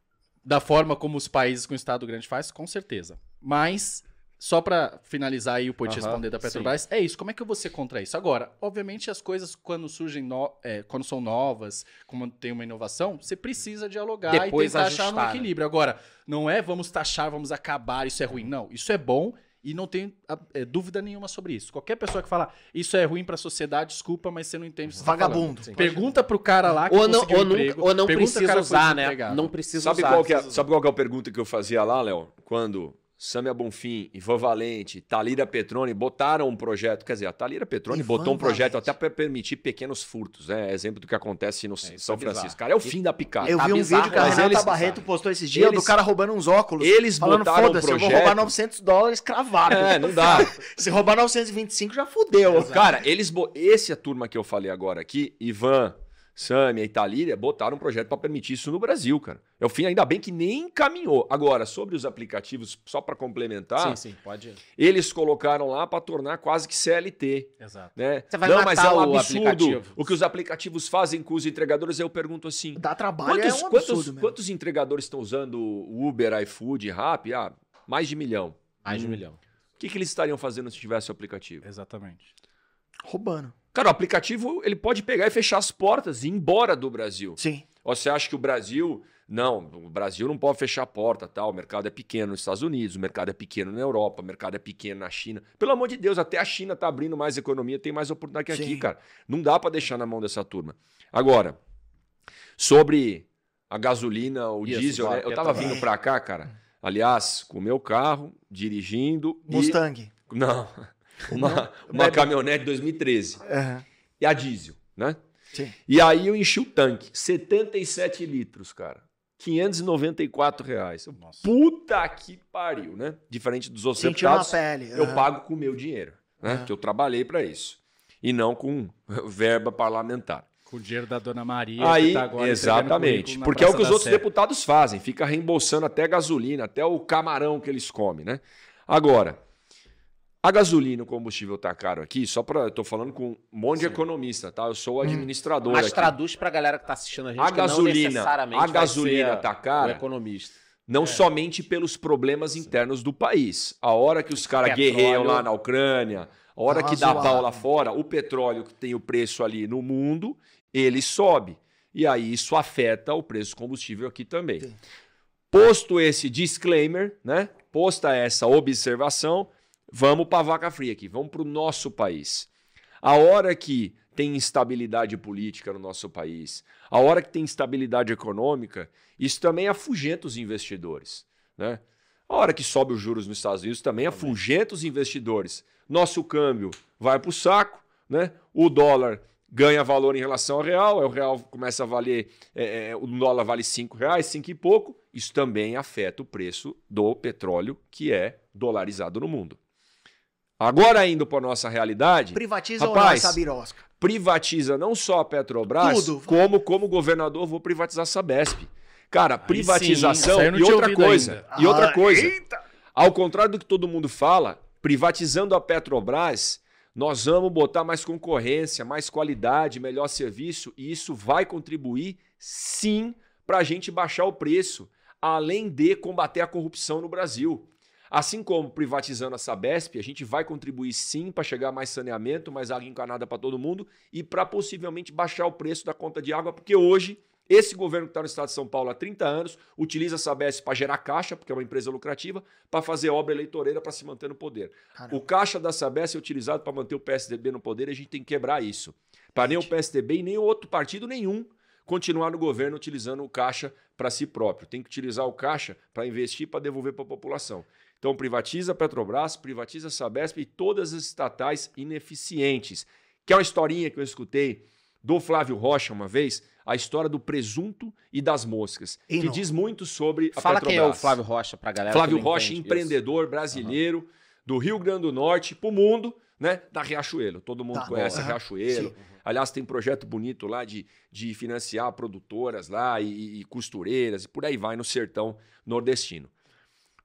Da forma como os países com Estado grande faz, com certeza. Mas, só pra finalizar aí o Aham, responder da Petrobras, é isso. Como é que eu vou ser contra isso? Agora, obviamente, as coisas, quando surgem, no- é, quando são novas, como tem uma inovação, você precisa dialogar Depois e tentar achar um ajustar, né? equilíbrio. Agora, não é vamos taxar, vamos acabar, isso é ruim. Não, isso é bom. E não tem a- é, dúvida nenhuma sobre isso. Qualquer pessoa que fala isso é ruim pra sociedade, desculpa, mas você não entende o você tá Vagabundo. falando. Pergunta pro cara lá que Ou não, ou um emprego. ou não o precisa usar, né? Não precisa Sabe usar. qual, que é, precisa sabe qual que é a pergunta que eu fazia lá, Léo? Quando Samia Bonfim, Ivan Valente, Talira Petroni botaram um projeto, quer dizer, a Talira Petroni Ivan botou um projeto Valente. até para permitir pequenos furtos, né? Exemplo do que acontece no isso é São. Francisco. Cara, é o fim da picada. Eu Tá vi um bizarro, vídeo que a mas Renata eles- Barreto postou esses dias eles- do cara roubando uns óculos. Eles falando, botaram um foda-se, eu vou projeto- roubar 900 dólares cravado. É, não dá. Se roubar 925 já fudeu. Cara, eles bo- esse a turma que eu falei agora aqui, Ivan, Samia e Talíria, botaram um projeto para permitir isso no Brasil, cara. É o fim, ainda bem que nem encaminhou. Agora, sobre os aplicativos, só para complementar, Sim, sim, pode. eles colocaram lá para tornar quase que CLT. Exato. Né? Você vai Não, matar mas é um o absurdo aplicativo. o que os aplicativos fazem com os entregadores. Eu pergunto assim: Dá trabalho, quantos, é um quantos- absurdo mesmo. quantos entregadores estão usando o Uber, iFood, Rappi? Ah, mais de milhão. Mais de um Hum. milhão. O que, que eles estariam fazendo se tivesse o aplicativo? Exatamente. Roubando. Cara, o aplicativo ele pode pegar e fechar as portas e ir embora do Brasil. Sim. Ou você acha que o Brasil. Não, o Brasil não pode fechar a porta, tal. O mercado é pequeno nos Estados Unidos, o mercado é pequeno na Europa, o mercado é pequeno na China. Pelo amor de Deus, até a China tá abrindo mais economia, tem mais oportunidade que aqui, Sim. cara. Não dá para deixar na mão dessa turma. Agora, sobre a gasolina, o Isso, diesel, né? Eu tava Petrobras. vindo para cá, cara. Aliás, com o meu carro, dirigindo. e- Não, uma, uma caminhonete 2013. Aham. E a diesel, né? Sim. E aí eu enchi o tanque, 77 litros, cara. 594 reais. Eu, Nossa. Puta que pariu, né? Diferente dos deputados, pele. eu aham. pago com o meu dinheiro, né? Aham. Que eu trabalhei para isso. E não com verba parlamentar. Com o dinheiro da Dona Maria. Aí, que tá agora exatamente. Porque é o que os outros Sé. deputados fazem, fica reembolsando até gasolina, até o camarão que eles comem, né? Agora, a gasolina, o combustível tá caro aqui, só para eu tô falando com um monte de economista, tá? Eu sou o administrador Mas aqui. traduz pra galera que tá assistindo a gente A que não gasolina- necessariamente a gasolina tá o cara? economista. Não somente pelos problemas internos do país. A hora que os caras guerreiam lá na Ucrânia, a hora Dá que dá pau lá fora, o petróleo que tem o preço ali no mundo, ele sobe. E aí isso afeta o preço do combustível aqui também. Sim. Posto esse disclaimer, né? Posta essa observação, vamos para vaca fria aqui, vamos para o nosso país. A hora que tem instabilidade política no nosso país, a hora que tem instabilidade econômica, isso também afugenta os investidores. Né? A hora que sobe os juros nos Estados Unidos também afugenta os investidores. Nosso câmbio vai para o saco, né? o dólar ganha valor em relação ao real, o real começa a valer, é, é, o dólar vale 5 reais, 5 e pouco, isso também afeta o preço do petróleo que é dolarizado no mundo. Agora indo para nossa realidade, Privatiza ou Rapaz, não essa birosca? privatiza não só a Petrobras, Tudo. como como governador vou privatizar a Sabesp. Cara, sim, privatização não e outra ouvido coisa, ainda. e outra Ah, coisa. eita! Ao contrário do que todo mundo fala, privatizando a Petrobras, Nós vamos botar mais concorrência, mais qualidade, melhor serviço e isso vai contribuir sim para a gente baixar o preço, além de combater a corrupção no Brasil. Assim como privatizando a Sabesp, a gente vai contribuir sim para chegar mais saneamento, mais água encanada para todo mundo e para possivelmente baixar o preço da conta de água, porque hoje esse governo que está no estado de São Paulo há 30 anos utiliza a Sabesp para gerar caixa, porque é uma empresa lucrativa, para fazer obra eleitoreira para se manter no poder. Caramba. O caixa da Sabesp é utilizado para manter o PSDB no poder e a gente tem que quebrar isso. Para nem o PSDB e nem outro partido nenhum continuar no governo utilizando o caixa para si próprio. Tem que utilizar o caixa para investir para devolver para a população. Então privatiza a Petrobras, privatiza a Sabesp e todas as estatais ineficientes. Que é uma historinha que eu escutei do Flávio Rocha uma vez, a história do presunto e das moscas, Ei, que não. diz muito sobre a Fala Petrobras. quem é o Flávio Rocha pra galera. Flávio Rocha, entende isso. empreendedor brasileiro do Rio Grande do Norte para o mundo, né? Da Riachuelo. Todo mundo Tá. conhece a. Riachuelo. Sim. Aliás, tem projeto bonito lá de, de financiar produtoras lá e, e costureiras e por aí vai no sertão nordestino.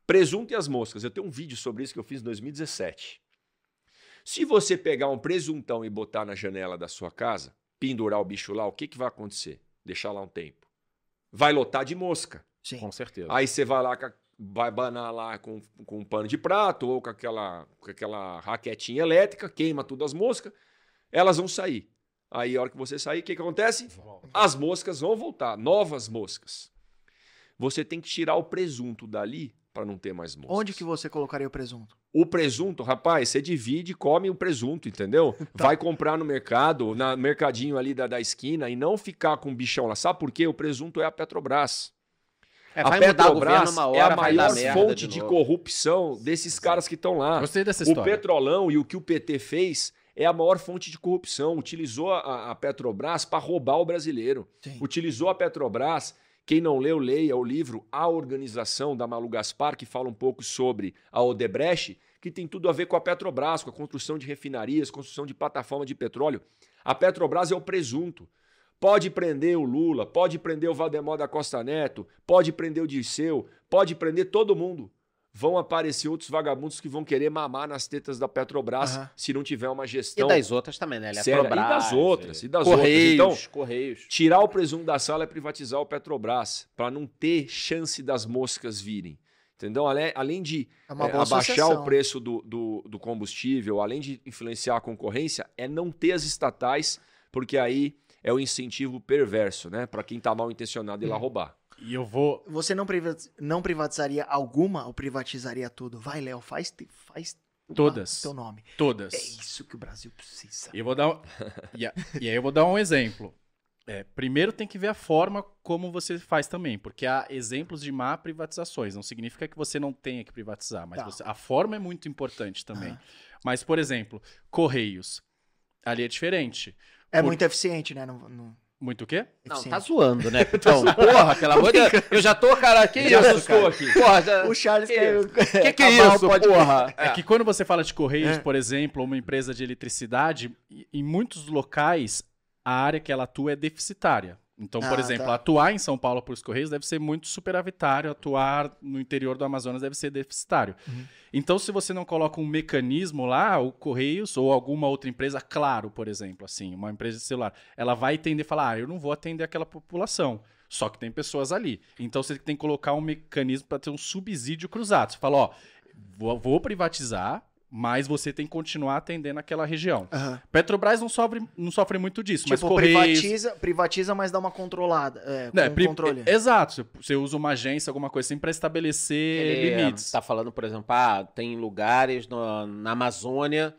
Presunto e as moscas. Eu tenho um vídeo sobre isso que eu fiz em 2017. Se você pegar um presuntão e botar na janela da sua casa, pendurar o bicho lá, o que, que vai acontecer? Deixar lá um tempo. Vai lotar de mosca. Sim. Com certeza. Aí você vai lá, vai banar lá com, com um pano de prato ou com aquela, com aquela raquetinha elétrica, queima tudo as moscas, elas vão sair. Aí, a hora que você sair, o que, que acontece? As moscas vão voltar, novas moscas. Você tem que tirar o presunto dali para não ter mais moscas. Onde que você colocaria o presunto? O presunto, rapaz, você divide e come o presunto, entendeu? Vai comprar no mercado, na mercadinho ali da, da esquina e não ficar com o bichão lá. Sabe por quê? O presunto é a Petrobras. É, a vai mudar o governo Petrobras hora, é a maior fonte de de, corrupção desses caras que estão lá. Gostei dessa O história. Petrolão e o que o PT fez é a maior fonte de corrupção. Utilizou a, a Petrobras para roubar o brasileiro. Sim. Utilizou a Petrobras. Quem não leu, leia o livro A Organização da Malu Gaspar, que fala um pouco sobre a Odebrecht, que tem tudo a ver com a Petrobras, com a construção de refinarias, construção de plataforma de petróleo. A Petrobras é o presunto. Pode prender o Lula, pode prender o Valdemar da Costa Neto, pode prender o Dirceu, pode prender todo mundo. Vão aparecer outros vagabundos que vão querer mamar nas tetas da Petrobras Aham. se não tiver uma E gestão das outras também, né? séria. E das outras, eh, e das Correios, outras. Então, Correios. Tirar o presunto da sala é privatizar o Petrobras, para não ter chance das moscas virem. Entendeu? Além de É uma é, abaixar associação. o preço do, do, do combustível, além de influenciar a concorrência, é não ter as estatais, porque aí é o incentivo perverso, né? Para quem tá mal intencionado ir lá roubar. E eu vou. Você não, privatiz- não privatizaria alguma ou privatizaria tudo? Vai, Léo, faz, te- faz Todas. teu nome. Todas. É isso que o Brasil precisa. E eu vou dar um... a- e aí eu vou dar um exemplo. É, primeiro tem que ver a forma como você faz também, porque há exemplos de má privatizações. Não significa que você não tenha que privatizar, mas Tá. você- a forma é muito importante também. Aham. Mas, por exemplo, Correios. Ali é diferente. É Por- muito eficiente, né? Muito o quê? Não, tá zoando, né? Então, porra, pelo amor de Deus. Eu já tô, cara, que Já isso, assustou cara? aqui. Porra, já... O Charles que, quer que, que o isso, podcast. porra? É que quando você fala de Correios, É. por exemplo, ou uma empresa de eletricidade, em muitos locais a área que ela atua é deficitária. Então, por Ah, exemplo, tá. atuar em São Paulo por os Correios deve ser muito superavitário, atuar no interior do Amazonas deve ser deficitário. Uhum. Então, se você não coloca um mecanismo lá, o Correios ou alguma outra empresa, claro, por exemplo, assim, uma empresa de celular, ela vai tender a falar, ah, eu não vou atender aquela população. Só que tem pessoas ali. Então você tem que colocar um mecanismo para ter um subsídio cruzado. Você fala, ó, vou, vou privatizar, mas você tem que continuar atendendo aquela região. Aham. Petrobras não sofre, não sofre muito disso, mas Tipo, Correios... privatiza, privatiza, mas dá uma controlada. É, Né, pri- controle. Exato. Você- usa uma agência, alguma coisa assim, para estabelecer Ele limites. tá falando, por exemplo, ah, tem lugares no- na Amazônia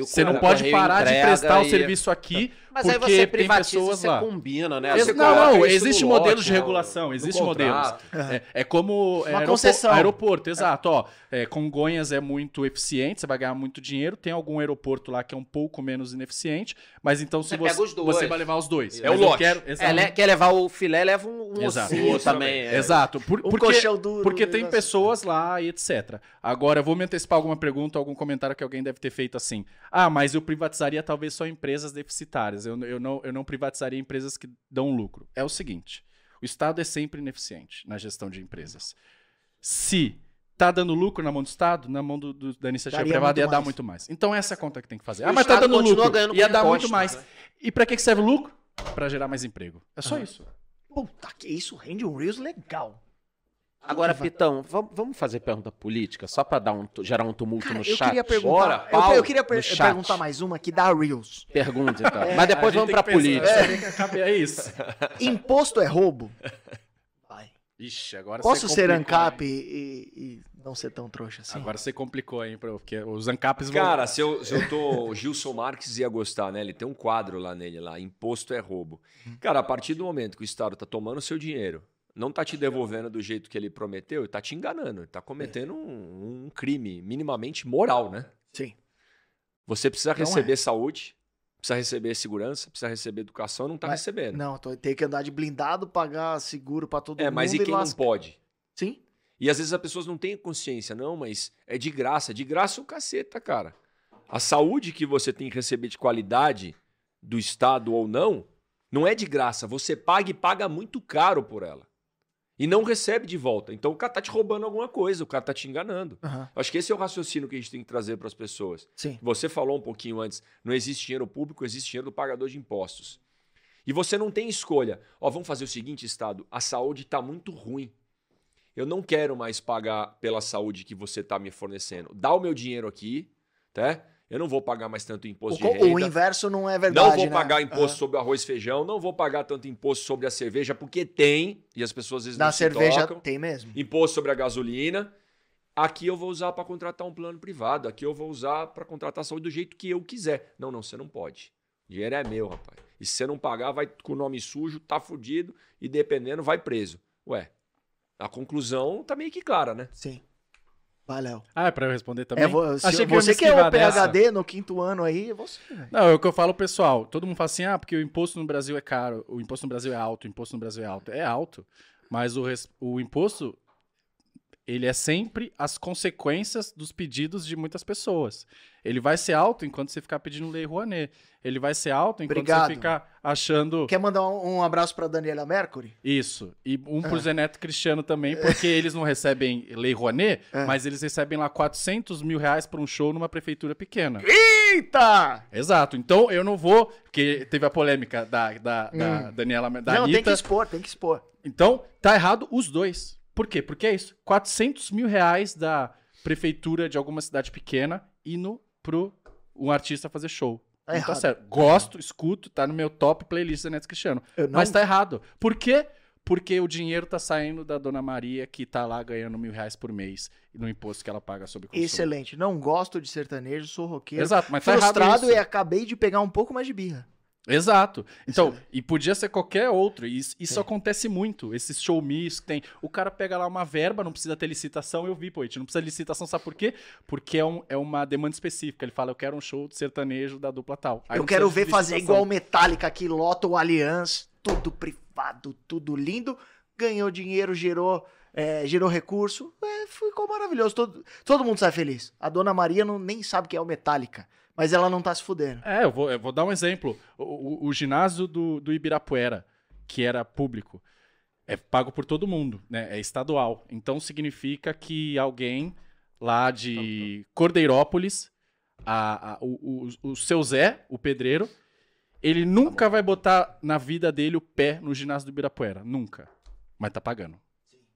Você não pode parar de prestar o e- serviço aqui Mas porque aí você tem privatiza, pessoas você lá. combina, né? Ex- Você não, não, isso existe modelos lote, de regulação, no existe modelos. É, é como é, Uma concessão. aeroporto, exato. Ó, é, Congonhas é muito eficiente, você vai ganhar muito dinheiro. Tem algum aeroporto lá que é um pouco menos ineficiente, mas então se Você você, pega os dois. você vai levar os dois. É Mas o eu lote. quero- É, le- quer levar o filé, leva um, um Exato. também. é. Exato. Por, Um porque, duro. porque tem negócio. pessoas lá e etc. Agora, eu vou me antecipar alguma pergunta, algum comentário que alguém deve ter feito assim. Ah, mas eu privatizaria talvez só empresas deficitárias. Eu, eu, não, eu não privatizaria empresas que dão lucro. É o seguinte: o Estado é sempre ineficiente na gestão de empresas. Se tá dando lucro na mão do Estado, na mão do, do- da iniciativa Daria privada ia muito dar mais. muito mais. Então essa é a conta que tem que fazer. E Ah, mas tá dando lucro. Ia dar muito mais. né? E pra que que serve o lucro? Pra gerar mais emprego. É só Aham. isso. Puta, que isso rende um Reels legal. Agora, Pitão, vamos, fazer pergunta política, só pra dar um, gerar um tumulto Cara, no eu chat? queria perguntar. Bora, eu, pau eu queria per- perguntar mais uma que dá Reels. Pergunta, então. Mas depois vamos pensar, política. acaba- É isso. Imposto é roubo? Vai. Ixi, agora Posso você ser ANCAP e, e não ser tão trouxa assim? Agora você complicou, hein? Porque os ANCAPs vão... Cara, se eu, se eu tô. O Gilson Marques ia gostar, né? Ele tem um quadro lá nele, lá, imposto é roubo. Cara, a partir do momento que o Estado tá tomando seu dinheiro, não tá te devolvendo do jeito que ele prometeu, tá te enganando, tá cometendo um, um crime minimamente moral, né? Sim. Você precisa Não receber é. saúde, precisa receber segurança, precisa receber educação, não tá Mas- recebendo. Não, tô, tem que andar de blindado, pagar seguro pra todo é, mundo. mas e quem não lasca- pode? Sim. E às vezes as pessoas não têm consciência, não, mas é de graça. De graça é o caceta, cara. A saúde que você tem que receber de qualidade do Estado ou não, não é de graça. Você paga e paga muito caro por ela. E não recebe de volta. Então o cara tá te roubando alguma coisa, o cara tá te enganando. Aham. Acho que esse é o raciocínio que a gente tem que trazer para as pessoas. Sim. Você falou um pouquinho antes, não existe dinheiro público, existe dinheiro do pagador de impostos. E você não tem escolha. Ó, vamos fazer o seguinte, Estado, a saúde está muito ruim. Eu não quero mais pagar pela saúde que você está me fornecendo. Dá o meu dinheiro aqui, tá? Eu não vou pagar mais tanto O, imposto co- de renda. o inverso não é verdade. Não vou né? pagar imposto Aham. sobre o arroz e feijão, não vou pagar tanto imposto sobre a cerveja, porque tem, e as pessoas às vezes Na não se cerveja tocam tem mesmo. imposto sobre a gasolina. Aqui eu vou usar para contratar um plano privado. Aqui eu vou usar para contratar saúde do jeito que eu quiser. Não, não, você não pode. O dinheiro é meu, rapaz. E se você não pagar, vai com o nome sujo, tá fudido e dependendo, vai preso. Ué, a conclusão tá meio que clara, né? Sim. Valeu. Ah, é pra eu responder também? É, vo- se Achei que você que é o PHD no quinto ano aí, é você, velho. Não, é o que eu falo, pessoal. Todo mundo fala assim, ah, porque o imposto no Brasil é caro, o imposto no Brasil é alto, o imposto no Brasil é alto. É alto, mas o, o imposto, ele é sempre as consequências dos pedidos de muitas pessoas. Ele vai ser alto enquanto você ficar pedindo lei Rouanet. Ele vai ser alto enquanto Obrigado. você ficar achando... Quer mandar um, um abraço pra Daniela Mercury? Isso. E um pro É. Zé Neto Cristiano também, porque eles não recebem lei Rouanet, É. mas eles recebem lá 400 mil reais pra um show numa prefeitura pequena. Eita! Exato. Então eu não vou, porque teve a polêmica da, da, da Daniela, da Hum. não, tem que Anitta. expor, tem que expor. Então tá errado os dois. Por quê? Porque é isso. 400 mil reais da prefeitura de alguma cidade pequena indo pro um artista fazer show. Tá não tá certo. Gosto, escuto, tá no meu top playlist da Neto Cristiano. Não- Mas tá errado. Por quê? Porque o dinheiro tá saindo da Dona Maria, que tá lá ganhando mil reais por mês no imposto que ela paga sobre consumo. Excelente. Não gosto de sertanejo, sou roqueiro. Exato, mas tá errado Frustrado isso. e acabei de pegar um pouco mais de birra. Exato. Então, Excelente. e podia ser qualquer outro. E isso, isso acontece muito. Esses show miss que tem. O cara pega lá uma verba, não precisa ter licitação. Eu vi, pô, a gente não precisa de licitação, sabe por quê? Porque é, um- é uma demanda específica. Ele fala, eu quero um show de sertanejo da dupla tal. Aí eu quero ver fazer igual o Metallica que lota o Allianz, tudo privado, tudo lindo. Ganhou dinheiro, gerou, é, gerou recurso. É, ficou maravilhoso. Todo, todo mundo sai feliz. A dona Maria não, nem sabe que é o Metallica. Mas ela não tá se fudendo. É, eu vou, eu vou dar um exemplo. O, o- o ginásio do, do Ibirapuera, que era público, é pago por todo mundo, né? É estadual. Então significa que alguém lá de Cordeirópolis, a- a- o, o, o seu Zé, o pedreiro, ele nunca vai botar na vida dele o pé no ginásio do Ibirapuera. Nunca. Mas tá pagando.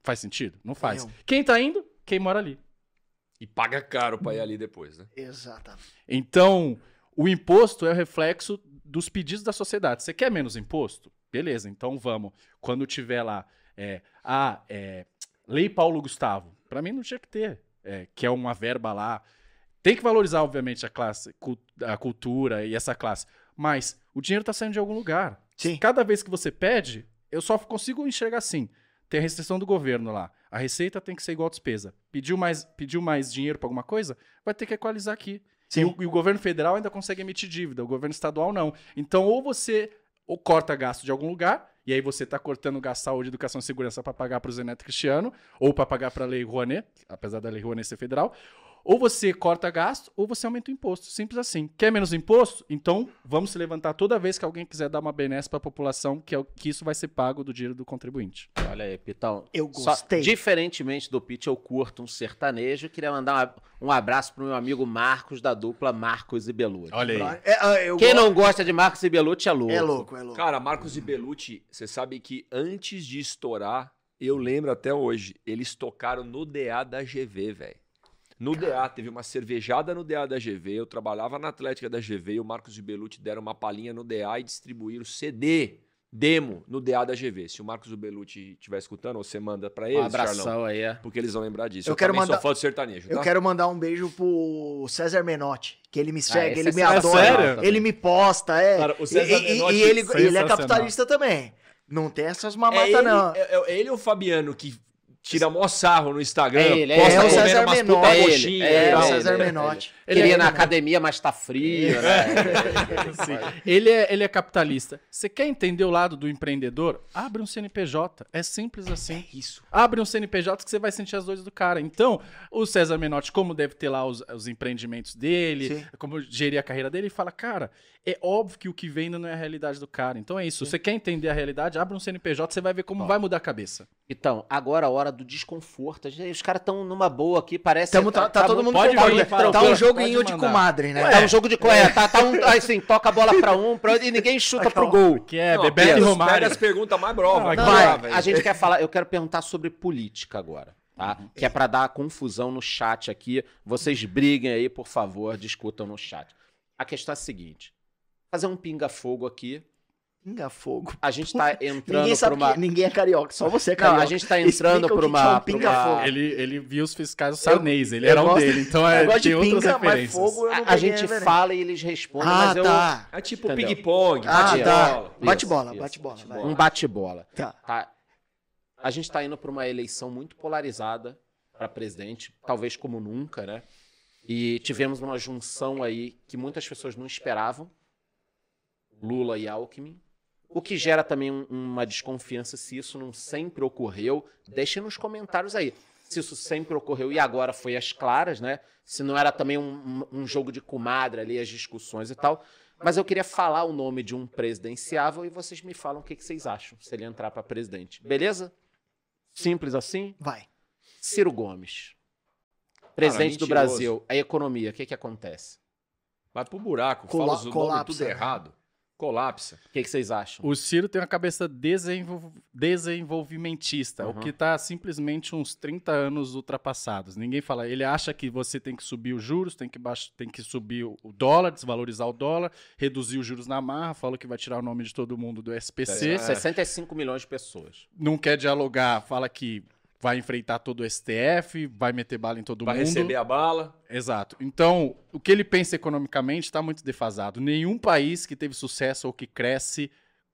Faz sentido? Não faz. Quem tá indo? Quem mora ali. E paga caro pra ir ali depois, né? Exatamente. Então, o imposto é o reflexo dos pedidos da sociedade. Você quer menos imposto? Beleza, então vamos. Quando tiver lá, é, ah, é, Lei Paulo Gustavo, para mim não tinha que ter, é, que é uma verba lá. Tem que valorizar, obviamente, a classe, a cultura e essa classe. Mas o dinheiro está saindo de algum lugar. Sim. Cada vez que você pede, eu só consigo enxergar assim. Tem a restrição do governo lá. A receita tem que ser igual à despesa. Pediu mais, pediu mais dinheiro para alguma coisa? Vai ter que equalizar aqui. E o, e o governo federal ainda consegue emitir dívida, o governo estadual não. Então, ou você ou corta gasto de algum lugar, e aí você está cortando gasto de saúde, educação e segurança para pagar para o Zeneto Cristiano, ou para pagar para a Lei Rouanet, apesar da Lei Rouanet ser federal, Ou você corta gasto, ou você aumenta o imposto. Simples assim. Quer menos imposto? Então, vamos se levantar toda vez que alguém quiser dar uma benesse para a população, que, é, o- que isso vai ser pago do dinheiro do contribuinte. Olha aí, Pitão. Eu Só- gostei. diferentemente do Pete, eu curto um sertanejo. Queria mandar um, um abraço pro meu amigo Marcos, da dupla Marcos e Belucci. Olha aí. É, ah, eu Quem gosto- não gosta de Marcos e Belucci é louco. É louco, é louco. Cara, Marcos e Belucci, você sabe que antes de estourar, eu lembro até hoje, eles tocaram no DA da GV, velho. No DA, teve uma cervejada no DA da GV, eu trabalhava na Atlética da GV e o Marcos e Belucci deram uma palhinha no DA e distribuíram CD, demo, no DA da GV. Se o Marcos e o Belucci estiver escutando, você manda pra Um eles, abração Charlão, aí. é. porque eles vão lembrar disso. Eu Eu, quero mandar- sou fã do sertanejo, Eu tá? quero mandar um beijo pro César Menotti, que ele me segue, esse ele é me adora, ele me posta, é. Cara, o E- César e, e- Menotti, e ele, ele é capitalista também. Não tem essas É mamatas, ele, não. é, é ele ou o Fabiano que tira mó sarro no Instagram, É ele, é posta ele. É o comendo César umas Menotti. puta É ele, coxinha é e É, o ele, César ele, Menotti. Ele Queria é- na academia, mas tá frio, né? Sim. Ele, é, ele é capitalista. Você quer entender o lado do empreendedor? Abre um CNPJ. É simples assim. Isso. Abre um CNPJ que você vai sentir as dores do cara. Então, o César Menotti, como deve ter lá os, os empreendimentos dele, Sim. como gerir a carreira dele, ele fala, cara, é óbvio que o que vende não é a realidade do cara. Então é isso. Você quer entender a realidade? Abre um CNPJ, você vai ver como vai mudar a cabeça. Então, agora a hora do desconforto. A gente- Os caras estão numa boa aqui, parece Tamo, tá, tá todo muito- mundo pode vir, concordando. fala, Tá um joguinho de comadre, né? Tá um jogo de coé, tá, tá um, assim, toca a bola pra um, pra e ninguém chuta pro gol. Que é Não, Bebeto pega e Romário. Pega as perguntas mais brovas. Não, Vai, a gente quer falar, eu quero perguntar sobre política agora, tá? Que é pra dar confusão no chat aqui. Vocês briguem aí, por favor, discutam no chat. A questão é a seguinte: fazer um pinga-fogo aqui. Pinga fogo. A gente tá entrando Ninguém por sabe uma. que ninguém é carioca, só você é Não, carioca. a gente tá entrando por que que é uma. um pinga-fogo. uma- Ele, ele viu os fiscais do Sarnez, ele eu era um gosto- dele, então é, tem outras pinga, mas referências. fogo não A, a gente referência. fala e eles respondem, Ah, mas eu. tá. É tipo ping-pong, Ah, bate tá. bola. Bate Isso, bola, isso. bate bola. vai. Um bate-bola. Tá. Tá? A gente tá indo pra uma eleição muito polarizada para presidente, talvez como nunca, né? E tivemos uma junção aí que muitas pessoas não esperavam, Lula e Alckmin, o que gera também um- uma desconfiança se isso não sempre ocorreu. Deixem nos comentários aí se isso sempre ocorreu e agora foi às claras, né? Se não era também um, um- jogo de comadre ali, as discussões e tal. Mas eu queria falar o nome de um presidenciável e vocês me falam o que, que vocês acham se ele entrar para presidente. Beleza? Simples assim? Vai. Ciro Gomes. Presidente do mentiroso. Brasil. A economia, o que, que acontece? Vai pro buraco, Cola- fala os nomes tudo errado. Colapsa. O que, que vocês acham? O Ciro tem uma cabeça desenvol- desenvolvimentista, Uhum. o que está simplesmente uns 30 anos ultrapassados. Ninguém fala, ele acha que você tem que subir os juros, tem que, baix- tem que subir o dólar, desvalorizar o dólar, reduzir os juros na marra, fala que vai tirar o nome de todo mundo do SPC. É. 65 milhões de pessoas. Não quer dialogar, fala que vai enfrentar todo o STF, vai meter bala em todo Vai mundo. receber a bala. Exato. Então, o que ele pensa economicamente está muito defasado. Nenhum país que teve sucesso ou que cresce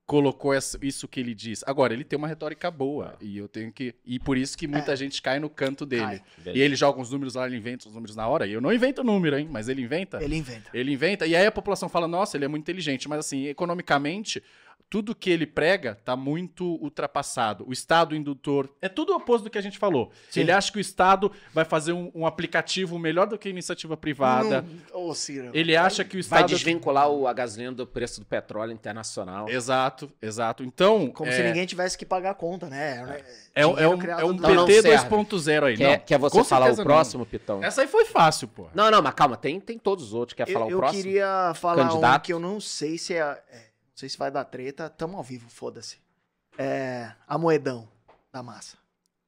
colocou isso que ele diz. Agora, ele tem uma retórica boa e eu tenho que e por isso que muita gente cai no canto dele. Cai. E ele joga uns números lá, ele inventa os números na hora. E eu não invento número, hein? Mas ele inventa. Ele inventa. Ele inventa, e aí a população fala, nossa, ele é muito inteligente, mas assim, economicamente, tudo que ele prega tá muito ultrapassado. O Estado indutor, é tudo o oposto do que a gente falou. Sim. Ele acha que o Estado vai fazer um, um aplicativo melhor do que a iniciativa privada. Não- Ô, Ciro. Ele acha que o Vai Estado... desvincular o- a gasolina do preço do petróleo internacional. Exato, exato. Então, Como é, se ninguém tivesse que pagar a conta, né? é, um- é Dinheiro um, é um não PT serve. 2.0 aí. Quer, não, quer você com falar o certeza não. próximo, Pitão? Essa aí foi fácil, pô. Não, não, mas calma, tem, tem todos os outros. Quer falar Eu, o eu próximo? queria falar um Candidato? que eu não sei se é, é, sei se vai dar treta. Tamo ao vivo, foda-se. É. A moedão da massa.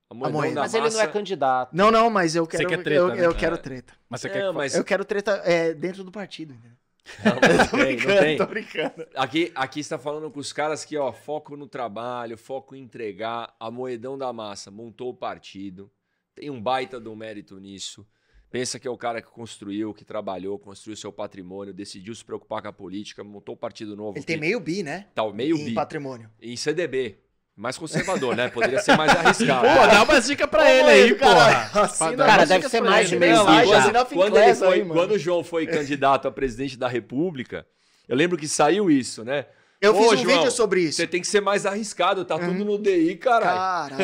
A moedão moeda. da Mas ele não é massa- candidato. Não, não, mas eu quero. quer treta, eu, né? eu quero É. treta. Mas você É, quer que mas- Eu quero treta é, dentro do partido, entendeu? Não, não tem, não tem. tô brincando. Aqui, aqui você tá falando com os caras que, ó, foco no trabalho, foco em entregar, a moedão da massa, montou o partido, tem um baita do mérito nisso. Pensa que é o cara que construiu, que trabalhou, construiu seu patrimônio, decidiu se preocupar com a política, montou o partido novo. Ele tem meio bi, né? Tal, meio em bi. patrimônio. Em CDB. Mais conservador, né? Poderia ser mais arriscado. Pô, dá umas dicas pra ele aí, cara. porra. Assina- Cara, deve ser mais de meio bi quando, ele foi, aí, quando o João foi candidato a presidente da República, eu lembro que saiu isso, né? Eu Ô, fiz um João, vídeo sobre isso. Você tem que ser mais arriscado, tá tudo no DI, caralho. Cara,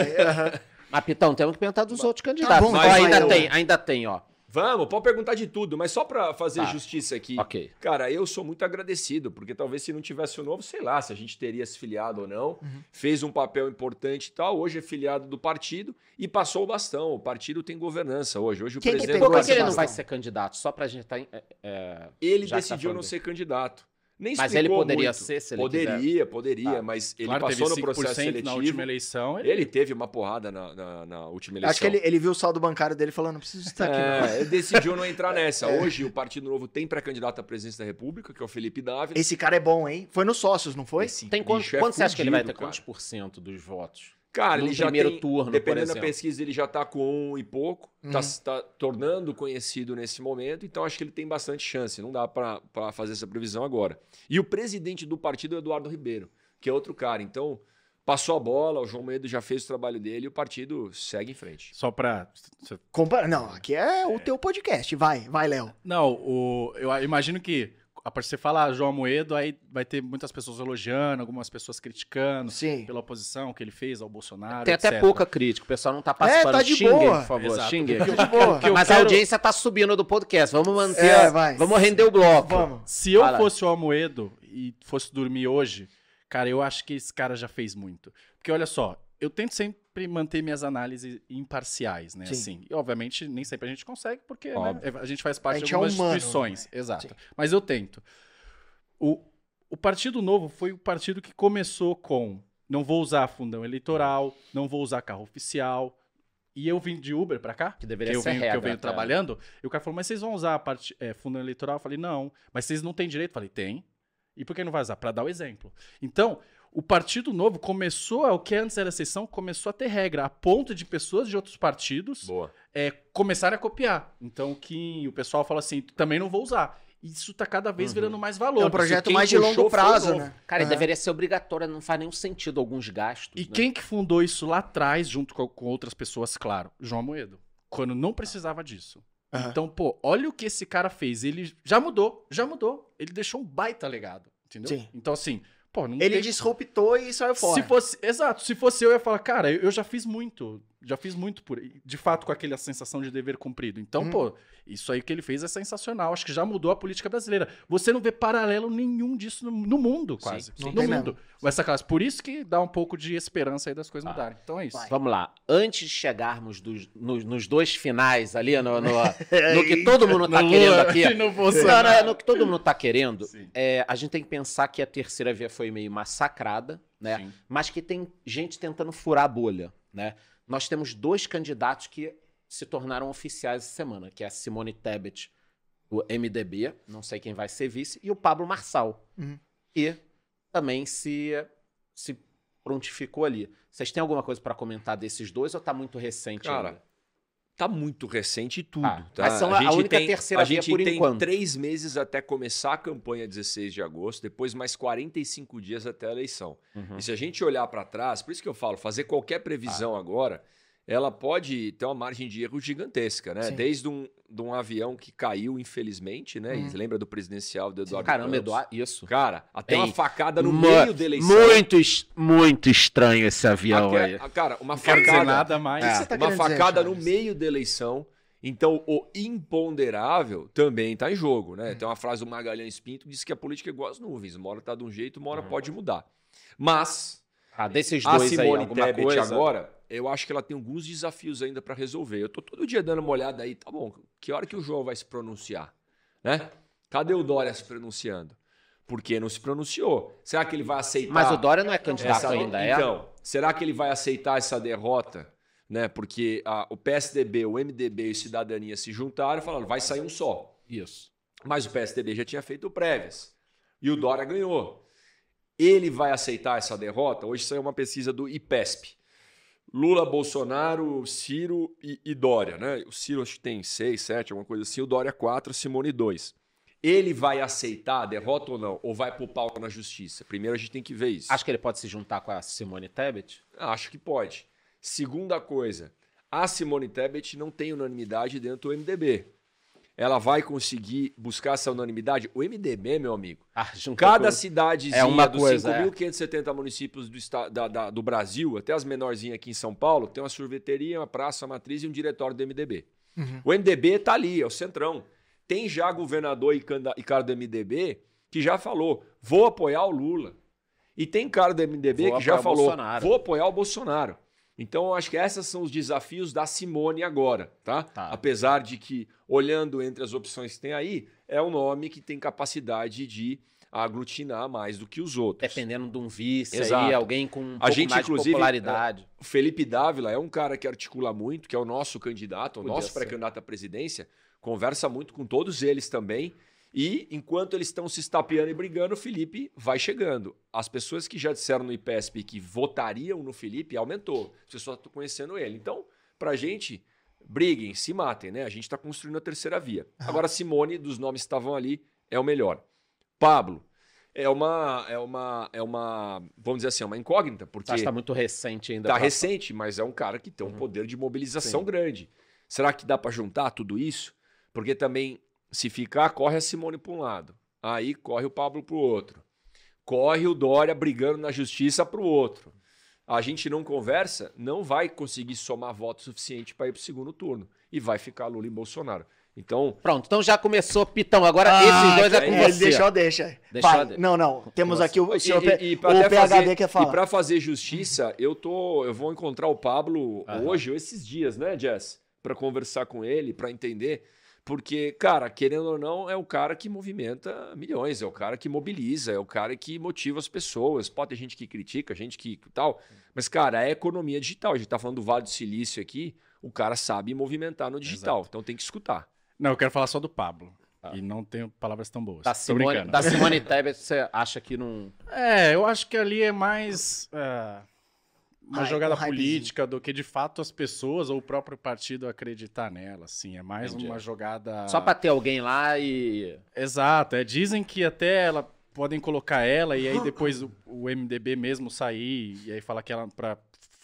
é- Mas, Pitão, temos que perguntar dos outros candidatos. bom, Ó, vai, ainda tem, ainda tem, ó. Vamos, pode perguntar de tudo, mas só pra fazer Tá. justiça aqui. Ok. Cara, eu sou muito agradecido, porque talvez se não tivesse o novo, sei lá, se a gente teria se filiado ou não. Uhum. Fez um papel importante e tal. Hoje é filiado do partido e passou o bastão. O partido tem governança hoje. Hoje o Quem que presidente pegou Por que, que ele não vai ser candidato? Só pra gente estar. Ele Já que tá decidiu falando não ser candidato. Nem Mas ele poderia muito. ser se ele Poderia, poderia, Tá. mas ele claro, passou no processo 5% seletivo. na última eleição. Ele, Ele teve uma porrada na, na, na última eleição. Acho que ele, ele viu o saldo bancário dele falando, não preciso estar aqui, não. É, ele decidiu não entrar nessa. Hoje o Partido Novo tem pré-candidato à presidência da República, que é o Felipe Dávila. Esse cara é bom, hein? Foi nos sócios, não foi? Esse Tem quanto, é quanto você acha que ele vai ter? cara. Quantos por cento dos votos? Cara, ele já primeiro tem, turno, dependendo da pesquisa, ele já tá com um e pouco, Uhum. tá, se tá tornando conhecido nesse momento, então acho que ele tem bastante chance, não dá pra pra fazer essa previsão agora. E o presidente do partido é o Eduardo Ribeiro, que é outro cara, então passou a bola, o João Medo já fez o trabalho dele e o partido segue em frente. Só pra. Compa- Não, aqui é o teu podcast. Vai, vai, Léo. Não, o, eu imagino que. A você falar João Moedo, aí vai ter muitas pessoas elogiando, algumas pessoas criticando Sim. pela oposição que ele fez ao Bolsonaro. Tem até etc. pouca crítica, o pessoal não tá participando. tá de xinguem, boa. por favor, Exato. eu- Tá de boa. Mas a quero- audiência tá subindo do podcast. Vamos manter. É, a- vai. Vamos render o bloco. Vamos. Se eu lá. fosse o Almoedo e fosse dormir hoje, cara, eu acho que esse cara já fez muito. Porque olha só, eu tento sempre manter minhas análises imparciais, né? Sim. Assim, e obviamente nem sempre a gente consegue, porque né, a gente faz parte gente de é algumas humano, instituições. né? Exato. Sim. Mas eu tento. O, o Partido Novo foi o partido que começou com não vou usar fundão eleitoral, não vou usar carro oficial. E eu vim de Uber pra cá, Que deveria que eu ser venho, regra, que eu venho até. trabalhando, e o cara falou, mas vocês vão usar a parte é, fundo eleitoral? Eu falei, não. Mas vocês não têm direito? Eu falei, tem. E por que não vai usar? Pra dar o exemplo. Então, o Partido Novo começou, a- o que antes era exceção, começou a ter regra, a ponto de pessoas de outros partidos Boa. é, começarem a copiar. Então, que o pessoal fala assim, também não vou usar. Isso tá cada vez Uhum. virando mais valor. É um projeto mais de longo prazo, né? Cara, e Aham. deveria ser obrigatório, não faz nenhum sentido alguns gastos. E né? quem que fundou isso lá atrás, junto com, com outras pessoas, claro? João Moedo. Quando não precisava disso. Aham. Então, pô, olha o que esse cara fez. Ele já mudou, já mudou. Ele deixou um baita legado, entendeu? Sim. Então, assim, pô, Ele tem... disruptou e saiu fora. Se fosse, exato, se fosse eu, eu ia falar, cara, eu já fiz muito. Já fiz muito por de fato com aquela sensação de dever cumprido. Então, Hum. pô, isso aí que ele fez é sensacional. Acho que já mudou a política brasileira. Você não vê paralelo nenhum disso no, no mundo, quase. não no tem mundo. Essa classe. Por isso que dá um pouco de esperança aí das coisas Ah. mudarem. Então é isso. Vai. Vamos lá. Antes de chegarmos dos- nos, nos dois finais ali, no, no- no que todo mundo tá No querendo Lula aqui. no Não, não, no que todo mundo tá querendo. Sim. é, a gente tem que pensar que a terceira via foi meio massacrada, né? Sim. Mas que tem gente tentando furar a bolha, né? Nós temos dois candidatos que se tornaram oficiais essa semana, que é a Simone Tebet, do MDB, não sei quem vai ser vice, e o Pablo Marçal, Uhum. que também se, se prontificou ali. Vocês têm alguma coisa pra comentar desses dois ou tá muito recente Cara, ainda? Tá muito recente tudo, Ah, tá? mas são a- a gente única tem, terceira A via gente por tem enquanto. três meses até começar a campanha 16 de agosto, depois mais 45 dias até a eleição. Uhum. E se a gente olhar para trás, por isso que eu falo, fazer qualquer previsão Ah. agora, ela pode ter uma margem de erro gigantesca, né? Sim. Desde um, de um avião que caiu, infelizmente, né? Hum. E lembra do presidencial do Eduardo Caramba, Campos? Eduardo, isso. Cara, até Tem uma facada no meio da eleição. Muito, muito estranho esse avião Aque- aí. a- Cara, uma Não facada, nada mais. Você tá uma querendo dizer, facada no meio da eleição. Então, o imponderável também está em jogo, né? Tem uma frase do Magalhães Pinto que diz que a política é igual às nuvens. Uma hora tá de um jeito, uma hora pode mudar. Mas Ah, desses a dois aí, Simone alguma Tebet coisa? agora, eu acho que ela tem alguns desafios ainda para resolver. Eu tô todo dia dando uma olhada aí, tá bom, que hora que o João vai se pronunciar, né? Cadê o Dória se pronunciando? Porque não se pronunciou. Será que ele vai aceitar? Mas o Dória não é candidato essa- ainda, é? Então, será que ele vai aceitar essa derrota? Né? Porque a- o PSDB, o MDB e o Cidadania se juntaram e falaram, vai sair um só. Isso. Mas o PSDB já tinha feito prévias. E o Dória ganhou. Ele vai aceitar essa derrota? Hoje saiu uma pesquisa do IPESP. Lula, Bolsonaro, Ciro e, e Dória, né? O Ciro acho que tem 6, 7, alguma coisa assim. O Dória 4, Simone 2. Ele vai aceitar a derrota ou não? Ou vai pro pau na justiça? Primeiro a gente tem que ver isso. Acho que ele pode se juntar com a Simone Tebet. Acho que pode. Segunda coisa, a Simone Tebet não tem unanimidade dentro do MDB. Ela vai conseguir buscar essa unanimidade? O MDB, meu amigo, Ah, cada com- cidadezinha É uma dos coisa, é. 5.570 municípios do, da- da- do Brasil, até as menorzinhas aqui em São Paulo, tem uma sorveteria, uma praça, uma matriz e um diretório do MDB. Uhum. O MDB tá ali, é o centrão. Tem já governador e canda- e cara do MDB que já falou, vou apoiar o Lula. E tem cara do MDB Vou que já falou, Bolsonaro. vou apoiar o Bolsonaro. Então, eu acho que esses são os desafios da Simone agora, tá? Tá. Apesar de que, olhando entre as opções que tem aí, é um nome que tem capacidade de aglutinar mais do que os outros. Dependendo de um vice Exato. aí, alguém com um A gente, inclusive, popularidade. O Felipe Dávila é um cara que articula muito, que é o nosso candidato, o Podia nosso pré-candidato à presidência, conversa muito com todos eles também. E enquanto eles estão se estapeando e brigando, o Felipe vai chegando. As pessoas que já disseram no IPESP que votariam no Felipe aumentou. As pessoas estão conhecendo ele. Então, pra gente, briguem, se matem, né? A gente está construindo a terceira via. Agora, Simone, dos nomes que estavam ali, é o melhor. Pablo. É uma, é uma, é uma, vamos dizer assim, é uma incógnita, porque Acho que tá muito recente ainda. Tá pra- recente, mas é um cara que tem um poder de mobilização Sim. grande. Será que dá pra juntar tudo isso? Porque também, se ficar, corre a Simone para um lado. Aí corre o Pablo pro outro. Corre o Dória brigando na justiça pro outro. A gente não conversa, não vai conseguir somar voto suficiente para ir pro segundo turno. E vai ficar Lula e Bolsonaro. Então, Pronto, então já começou, Pitão. Agora Ah, esses dois é com aí, você. Deixa, deixa. Deixa Vai. de- Não, não. Temos aqui o, E- senhor e- e o PHD fazer- quer E falar. para fazer justiça, eu tô, eu vou encontrar o Pablo Aham. hoje ou esses dias, né, Jess, Pra conversar com ele, pra entender, porque, cara, querendo ou não, é o cara que movimenta milhões, é o cara que mobiliza, é o cara que motiva as pessoas. Pode ter gente que critica, gente que tal, mas cara, é economia digital. A gente tá falando do Vale do Silício aqui, o cara sabe movimentar no digital, então tem que escutar. Não, eu quero falar só do Pablo. Tá. E não tenho palavras tão boas. Da Tô Simone, da Simone Tebet, você acha que não. É, eu acho que ali é mais é, uma jogada um política do que de fato as pessoas ou o próprio partido acreditar nela. Assim, é mais Entendi. uma jogada. Só pra ter alguém lá e. Exato, é, dizem que até ela podem colocar ela e aí depois o, o MDB mesmo sair e aí falar que ela para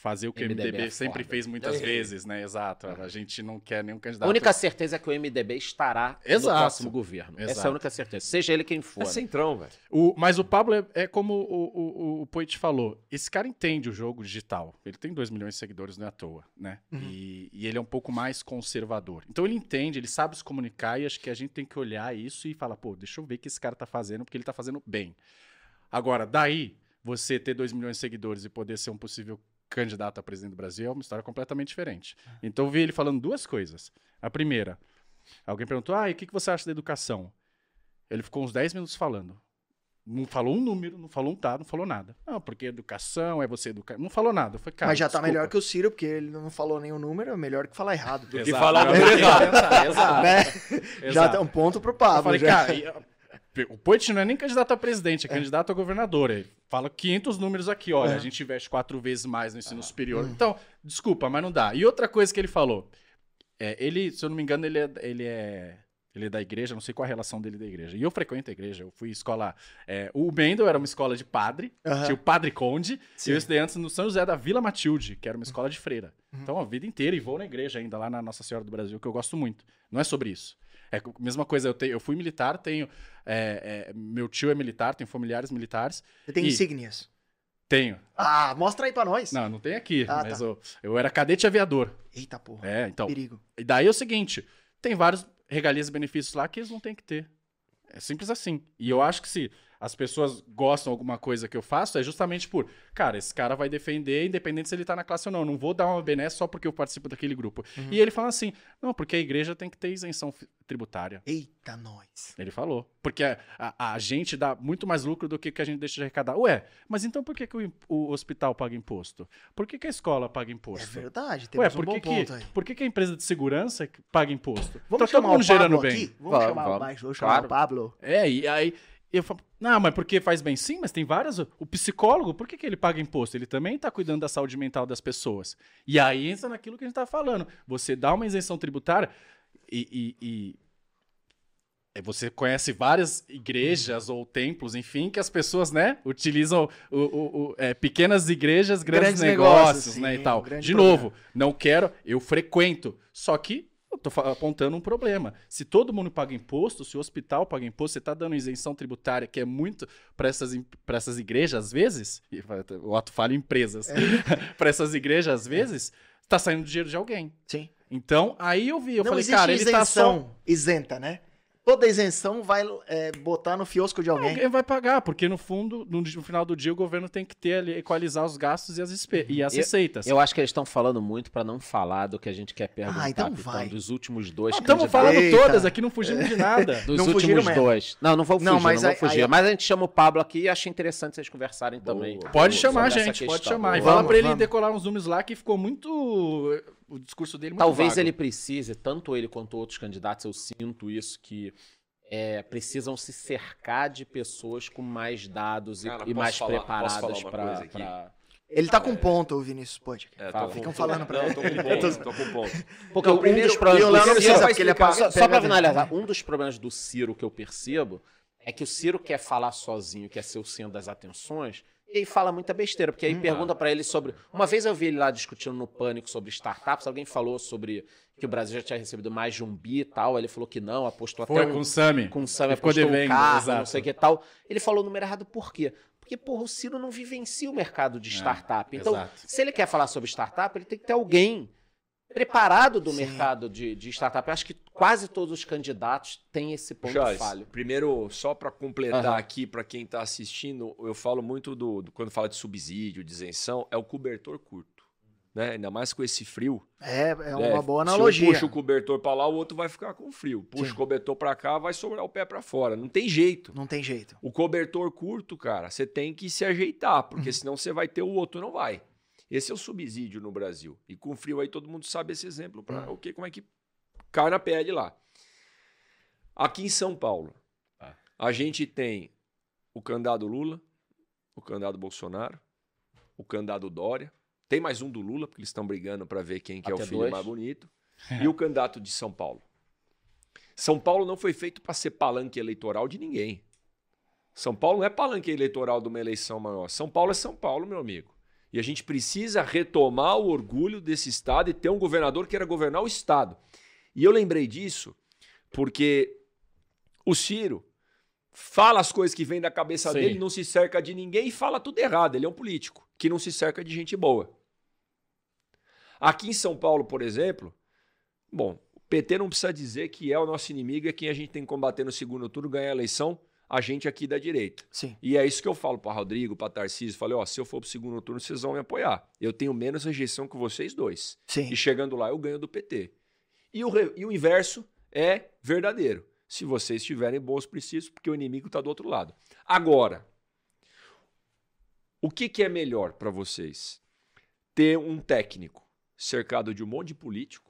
fazer o que MDB o MDB é sempre foda. fez muitas É. vezes, né? Exato. A gente não quer nenhum A candidato. única certeza é que o MDB estará Exato. no próximo governo. Essa é Exato. a única certeza. Seja ele quem for. É centrão, velho. O- mas o Pablo é, é como o, o, o, o Poit falou. Esse cara entende o jogo digital. Ele tem 2 milhões de seguidores, não é à toa, né? Uhum. E, e ele é um pouco mais conservador. Então ele entende, ele sabe se comunicar e acho que a gente tem que olhar isso e falar, pô, deixa eu ver o que esse cara tá fazendo, porque ele tá fazendo bem. Agora, daí, você ter 2 milhões de seguidores e poder ser um possível candidato a presidente do Brasil é uma história completamente diferente. Então eu vi ele falando duas coisas. A primeira, alguém perguntou, ah, e o que que você acha da educação? Ele ficou uns 10 minutos falando. Não falou um número, não falou um dado, não falou nada. Não, porque educação é você educar. Não falou nada. Eu falei, cara, Mas já tá desculpa. melhor que o Ciro, porque ele não falou nenhum número, é melhor que falar errado. que Exato, falar número que errado. exato. Né? Já Exato. tem um ponto pro Eu Pablo. falei, já. cara, o Poit não é nem candidato a presidente, é candidato a governador. Ele fala 500 números aqui, olha, É. a gente investe quatro vezes mais no ensino superior. Então, desculpa, mas não dá. E outra coisa que ele falou, é, ele, se eu não me engano, ele é, ele é, ele é da igreja, não sei qual a relação dele da igreja. E eu frequento a igreja, eu fui escola... é, o Mendel era uma escola de padre, tinha o Padre Conde, Sim. e eu estudei antes no São José da Vila Matilde, que era uma escola de freira. Uhum. Então, a vida inteira, e vou na igreja ainda, lá na Nossa Senhora do Brasil, que eu gosto muito. Não é sobre isso. É a mesma coisa, eu, tenho, eu fui militar, tenho. é, é, meu tio é militar, tenho familiares militares. Você tem E- insígnias. Tenho. Ah, mostra aí pra nós. Não, não tem aqui, Ah, mas tá. eu, eu era cadete aviador. Eita porra. É, então. Perigo. E daí é o seguinte: tem vários regalias e benefícios lá que eles não têm que ter. É simples assim. E eu acho que se as pessoas gostam de alguma coisa que eu faço, é justamente por, cara, esse cara vai defender, independente se ele tá na classe ou não. Eu Não vou dar uma benesse só porque eu participo daquele grupo. Uhum. E ele fala assim: não, porque a igreja tem que ter isenção tributária. Eita, nós. Ele falou. Porque a, a- a gente dá muito mais lucro do que que a gente deixa de arrecadar. Ué, mas então por que, que o, o hospital paga imposto? Por que, que a escola paga É imposto? verdade, Ué, temos por um bom que, que, ponto aí. por que, que a empresa de segurança paga imposto? Vamos tá todo chamar mundo o gerando Pablo bem. aqui? Vamos, Vamos, chamar, vamos. Vamos, vamos chamar Claro. o Pablo. É, e aí eu falo, não, mas porque faz bem? Sim, mas tem várias. O psicólogo, por que, que ele paga imposto? Ele também está cuidando da saúde mental das pessoas. E aí entra naquilo que a gente tá falando. Você dá uma isenção tributária e. e- e- é, você conhece várias igrejas ou templos, enfim, que as pessoas, né, utilizam o, o- o- é, pequenas igrejas, grandes, Grandes negócios, negócios, né, sim, e tal. De problema. novo, não quero, eu frequento. Só que eu fa- apontando um problema. Se todo mundo paga imposto, se o hospital paga imposto, você tá dando isenção tributária, que é muito para essas, pra essas igrejas, às vezes, o ato fala empresas, É. para essas igrejas, às vezes, tá saindo dinheiro de alguém. Sim. Então, aí eu vi, eu não falei, cara, ele tá só. isenção isenta, né? Toda isenção vai é, botar no fiosco de alguém. Alguém vai pagar, porque no fundo, no, no final do dia, o governo tem que ter ali, equalizar os gastos e as, e as Eu- receitas. Eu acho que eles estão falando muito pra não falar do que a gente quer perguntar. Ah, então vai. Dos últimos dois Estamos falando Eita. todas aqui, não fugimos de nada. Dos Não últimos dois. Não, não vou fugir, Não, não, mas vou aí- fugir. aí- Mas a gente chama o Pablo aqui e acho interessante vocês conversarem também. Pode chamar, gente, pode chamar. E Vamos, fala pra ele decolar uns números lá que ficou muito. O discurso dele muito Talvez vago. ele precise, tanto ele quanto outros candidatos, eu sinto isso, que é, precisam se cercar de pessoas com mais dados e, Cara, e posso mais falar- preparadas pra- Ele tá com ponto, o Vinícius Pode. É, Fala, ficam com- falando pra Não, ele. tô com ponto, tô com ponto. Porque Não, um primeiro- dos problemas e do não Ciro- precisa, porque ele é pa- Só, só pra finalizar, um dos problemas do Ciro que eu percebo é que o Ciro quer falar sozinho, quer ser o centro das atenções, e aí fala muita besteira, porque aí pergunta pra ele sobre. Uma vez eu vi ele lá discutindo no Pânico sobre startups, alguém falou sobre que o Brasil já tinha recebido mais de um bi e tal, ele falou que não, apostou Foi até um, com o Sami. com o Sam Ele ficou apostou um devendo, carro, exato. não sei o que tal. Ele falou o número errado por quê? Porque, porra, o Ciro não vivencia o mercado de startup. então, É, exato. se ele quer falar sobre startup, ele tem que ter alguém preparado do Sim. mercado de, de startup. Eu acho que quase todos os candidatos têm esse ponto Charles, falho. primeiro, só para completar Aham. aqui para quem está assistindo, eu falo muito do, do- quando fala de subsídio, de isenção, é o cobertor curto, né? Ainda mais com esse frio. É, é uma É, boa Se um analogia. puxa o cobertor para lá, o outro vai ficar com frio. Puxa Sim. o cobertor para cá, vai sobrar o pé para fora. Não tem jeito. Não tem jeito. O cobertor curto, cara, você tem que se ajeitar, Uhum. porque senão você vai ter o outro não vai. Esse é o subsídio no Brasil. E com frio aí todo mundo sabe esse exemplo para Hum. o que como é que cai na pele lá. Aqui em São Paulo, Tá. a gente tem o candidato Lula, o candidato Bolsonaro, o candidato Dória. Tem mais um do Lula, porque eles estão brigando para ver quem que é o filho dois. mais bonito. e o candidato de São Paulo. São Paulo não foi feito para ser palanque eleitoral de ninguém. São Paulo não é palanque eleitoral de uma eleição maior. São Paulo é São Paulo, meu amigo. E a gente precisa retomar o orgulho desse estado e ter um governador que era governar o estado. E eu lembrei disso porque o Ciro fala as coisas que vêm da cabeça Sim. dele, não se cerca de ninguém e fala tudo errado. Ele é um político que não se cerca de gente boa. Aqui em São Paulo, por exemplo, bom, o PT não precisa dizer que é o nosso inimigo, é quem a gente tem que combater no segundo turno, ganhar a eleição, a gente aqui da direita. Sim. E é isso que eu falo para Rodrigo, para Tarcísio. Falei, ó, se eu for pro segundo turno, vocês vão me apoiar. Eu tenho menos rejeição que vocês dois. Sim. E chegando lá, eu ganho do PT. E o, re- e o inverso é verdadeiro. Se vocês tiverem bons princípios, porque o inimigo está do outro lado. Agora, o que, que é melhor para vocês? Ter um técnico cercado de um monte de político?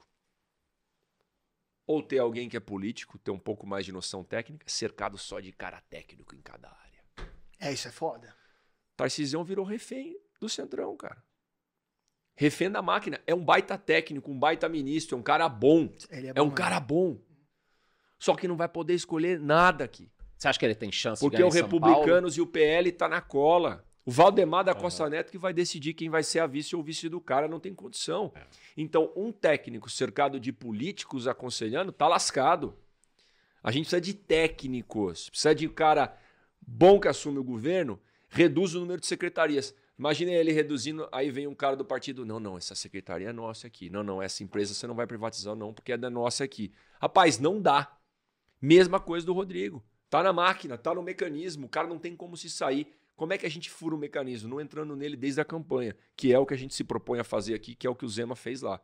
Ou ter alguém que é político, ter um pouco mais de noção técnica, cercado só de cara técnico em cada área? É, isso é foda. Tarcísio virou refém do Centrão, cara. Refém da máquina. É um baita técnico, um baita ministro, é um cara bom. Ele é, É bom um mesmo. cara bom. Só que não vai poder escolher nada aqui. Você acha que ele tem chance Porque de ganhar o em São Paulo? Republicanos e o PL tá na cola. O Valdemar da. Costa Neto que vai decidir quem vai ser a vice ou vice do cara, não tem condição. É. Então, um técnico cercado de políticos aconselhando tá lascado. A gente precisa de técnicos, precisa de um cara bom que assume o governo, reduz o número de secretarias. Imagina ele reduzindo, aí vem um cara do partido, não, não, essa secretaria é nossa aqui. Não, não, essa empresa você não vai privatizar não, porque é da nossa aqui. Rapaz, não dá. Mesma coisa do Rodrigo. Tá na máquina, tá no mecanismo, o cara não tem como se sair. Como é que a gente fura o mecanismo? Não entrando nele desde a campanha, que é o que a gente se propõe a fazer aqui, que é o que o Zema fez lá.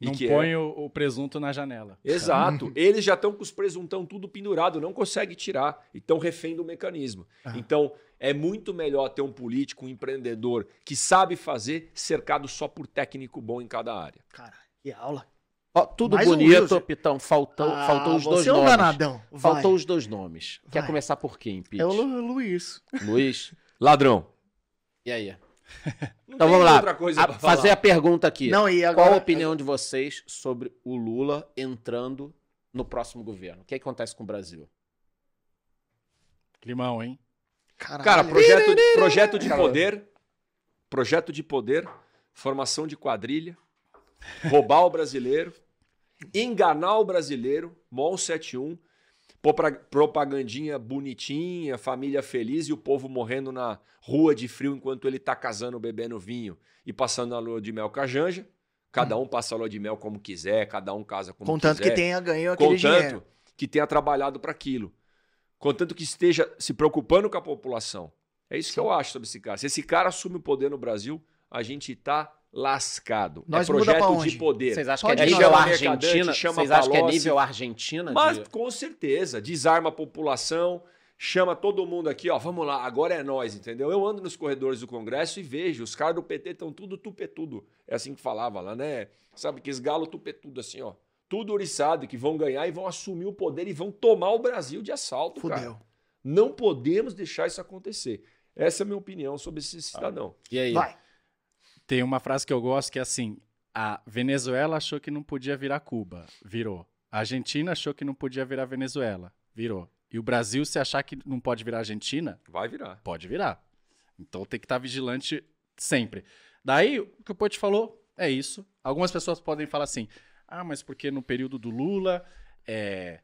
E Não que é- põe o, o presunto na janela. Exato. Eles já estão com os presuntão tudo pendurado, não consegue tirar. E estão refém do mecanismo. Ah. Então, é muito melhor ter um político, um empreendedor que sabe fazer, cercado só por técnico bom em cada área. Cara, que aula. Ó, tudo Mais um bonito, Wilson. Pitão. Faltou, Ah, faltou os dois você é um nomes. danadão. Vai. Faltou os dois nomes. Quer Vai. começar por quem, Pete? É o Lu- Luiz. Luiz? Ladrão. E aí? Não Então vamos lá. outra coisa A- fazer a pergunta aqui. Não, e agora... Qual a opinião de vocês sobre o Lula entrando no próximo governo? O que acontece com o Brasil? Climão, hein? Caralho. Cara, projeto, projeto de poder, projeto de poder, formação de quadrilha, roubar o brasileiro, enganar o brasileiro, MOL 71, popra- propagandinha bonitinha, família feliz e o povo morrendo na rua de frio enquanto ele tá casando, bebendo vinho e passando a lua de mel com a Janja, Cada um passa a lua de mel como quiser, cada um casa como Contanto quiser. que tenha ganho aquele Contanto dinheiro. que tenha trabalhado para aquilo. Contanto que esteja se preocupando com a população. É isso que eu acho sobre esse cara. Se esse cara assume o poder no Brasil, a gente tá lascado. Nós é projeto de poder. Vocês acham que é nível Chama Argentina? Vocês acham que é nível Argentina? Mas de- com certeza, desarma a população, chama todo mundo aqui, ó, vamos lá, agora é nós, entendeu? Eu ando nos corredores do Congresso e vejo, os caras do PT estão tudo tupetudo. É assim que falava lá, né? Sabe que esgalo tupetudo assim, ó. Tudo oriçado, que vão ganhar e vão assumir o poder e vão tomar o Brasil de assalto, cara. Fudeu. Não podemos deixar isso acontecer. Essa é a minha opinião sobre esse cidadão. E aí? Vai. Tem uma frase que eu gosto que é assim: a Venezuela achou que não podia virar Cuba, virou. A Argentina achou que não podia virar Venezuela, virou. E o Brasil, se achar que não pode virar Argentina, Vai virar. pode virar. Então tem que estar vigilante sempre. Daí, o que o Pote falou é isso. Algumas pessoas podem falar assim: ah, mas porque no período do Lula é,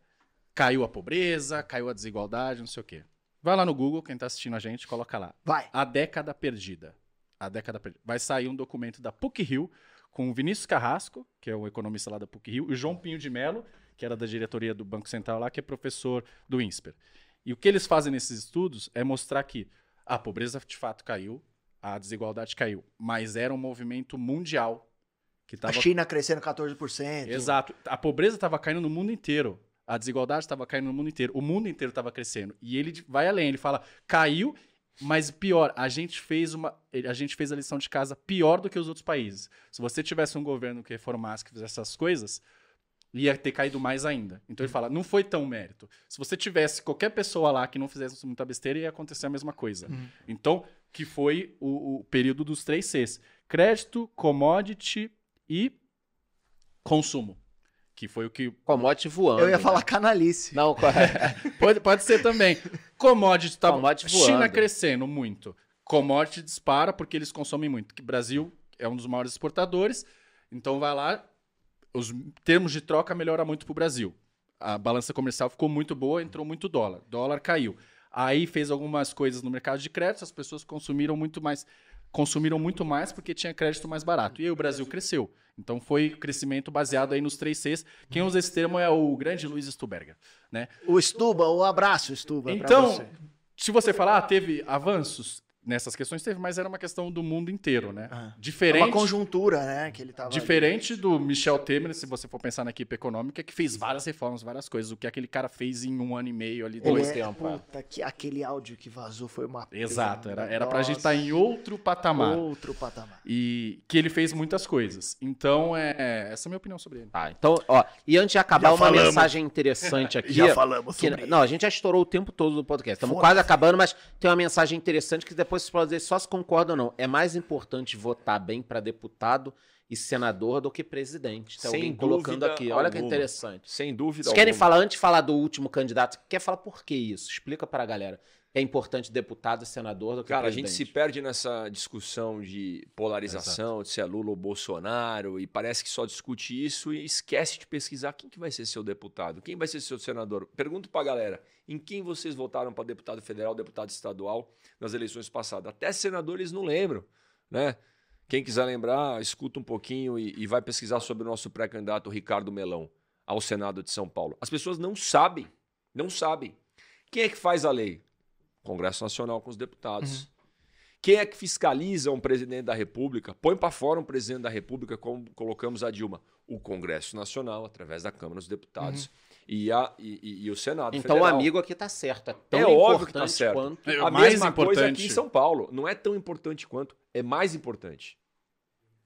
caiu a pobreza, caiu a desigualdade, não sei o quê. Vai lá no Google, quem está assistindo a gente, coloca lá. Vai. A década perdida. A década perdida. Vai sair um documento da PUC Rio com o Vinícius Carrasco, que é o economista lá da PUC Rio, e o João Pinho de Mello, que era da diretoria do Banco Central lá, que é professor do INSPER. E o que eles fazem nesses estudos é mostrar que a pobreza de fato caiu, a desigualdade caiu, mas era um movimento mundial que A estava China crescendo 14%. Exato. A pobreza estava caindo no mundo inteiro. A desigualdade estava caindo no mundo inteiro. O mundo inteiro estava crescendo. E ele vai além. Ele fala, caiu, mas pior, a gente fez uma, a gente fez a lição de casa pior do que os outros países. Se você tivesse um governo que reformasse, que fizesse essas coisas, ia ter caído mais ainda. Então ele fala, não foi tão mérito. Se você tivesse qualquer pessoa lá que não fizesse muita besteira, ia acontecer a mesma coisa. Então, que foi o, o período dos três Cs: crédito, commodity e consumo. Que foi o que. Commodity voando. Eu ia né? falar canalice. Não, Pode, pode ser também. Commodity estava. Commodity China voando. crescendo muito. Commodity dispara porque eles consomem muito. Que o Brasil é um dos maiores exportadores. Então vai lá. Os termos de troca melhora muito para o Brasil. A balança comercial ficou muito boa, entrou muito dólar. Dólar caiu. Aí fez algumas coisas no mercado de crédito, as pessoas consumiram muito mais, consumiram muito mais porque tinha crédito mais barato. E aí o Brasil cresceu. Então foi crescimento baseado aí nos três Cs. Quem usa esse termo é o grande Luiz Stuberger, né? O Stuba, o abraço, Stuba. Então, se você falar, ah, teve avanços nessas questões, teve, mas era uma questão do mundo inteiro, né? Ah. É Diferente, uma conjuntura, né? Que ele tava. diferente do Michel Temer, se você for pensar na equipe econômica, que fez várias reformas, várias coisas. O que aquele cara fez em um ano e meio ali, Ele dois é, tempo, é. puta, que aquele áudio que vazou foi uma. Exato, pena. era, era pra gente estar em outro patamar. Outro patamar. E que ele fez muitas coisas. Então, é, essa é a minha opinião sobre ele. Tá, então, ó, e antes de acabar, Já uma falamos. mensagem interessante aqui. Já falamos que- sobre não, a gente já estourou o tempo todo do podcast. Estamos quase acabando, mas tem uma mensagem interessante que depois vocês dizer só se concordam ou não. É mais importante votar bem para deputado e senador do que presidente. Tem Sem alguém colocando dúvida aqui. Olha que alguma. interessante. Sem dúvida Vocês querem alguma. falar, antes de falar do último candidato, quer falar por que isso? Explica para a galera. É importante deputado e senador do que Cara, a gente presidente. se perde nessa discussão de polarização, de se é Lula ou Bolsonaro, e parece que só discute isso e esquece de pesquisar quem que vai ser seu deputado, quem vai ser seu senador. Pergunto pra galera, em quem vocês votaram para deputado federal, deputado estadual nas eleições passadas? Até senadores não lembram, né? Quem quiser lembrar, escuta um pouquinho e, e vai pesquisar sobre o nosso pré-candidato Ricardo Melão ao Senado de São Paulo. As pessoas não sabem, não sabem. Quem é que faz a lei? Congresso Nacional com os deputados. Quem é que fiscaliza um presidente da República? Põe para fora um presidente da República, como colocamos a Dilma. O Congresso Nacional, através da Câmara dos Deputados e, a, e, e- e o Senado. Então o Federal. amigo aqui tá certo. É tão É importante óbvio que tá certo. quanto. É A mais mesma coisa importante. aqui em São Paulo. Não é tão importante quanto, é mais importante.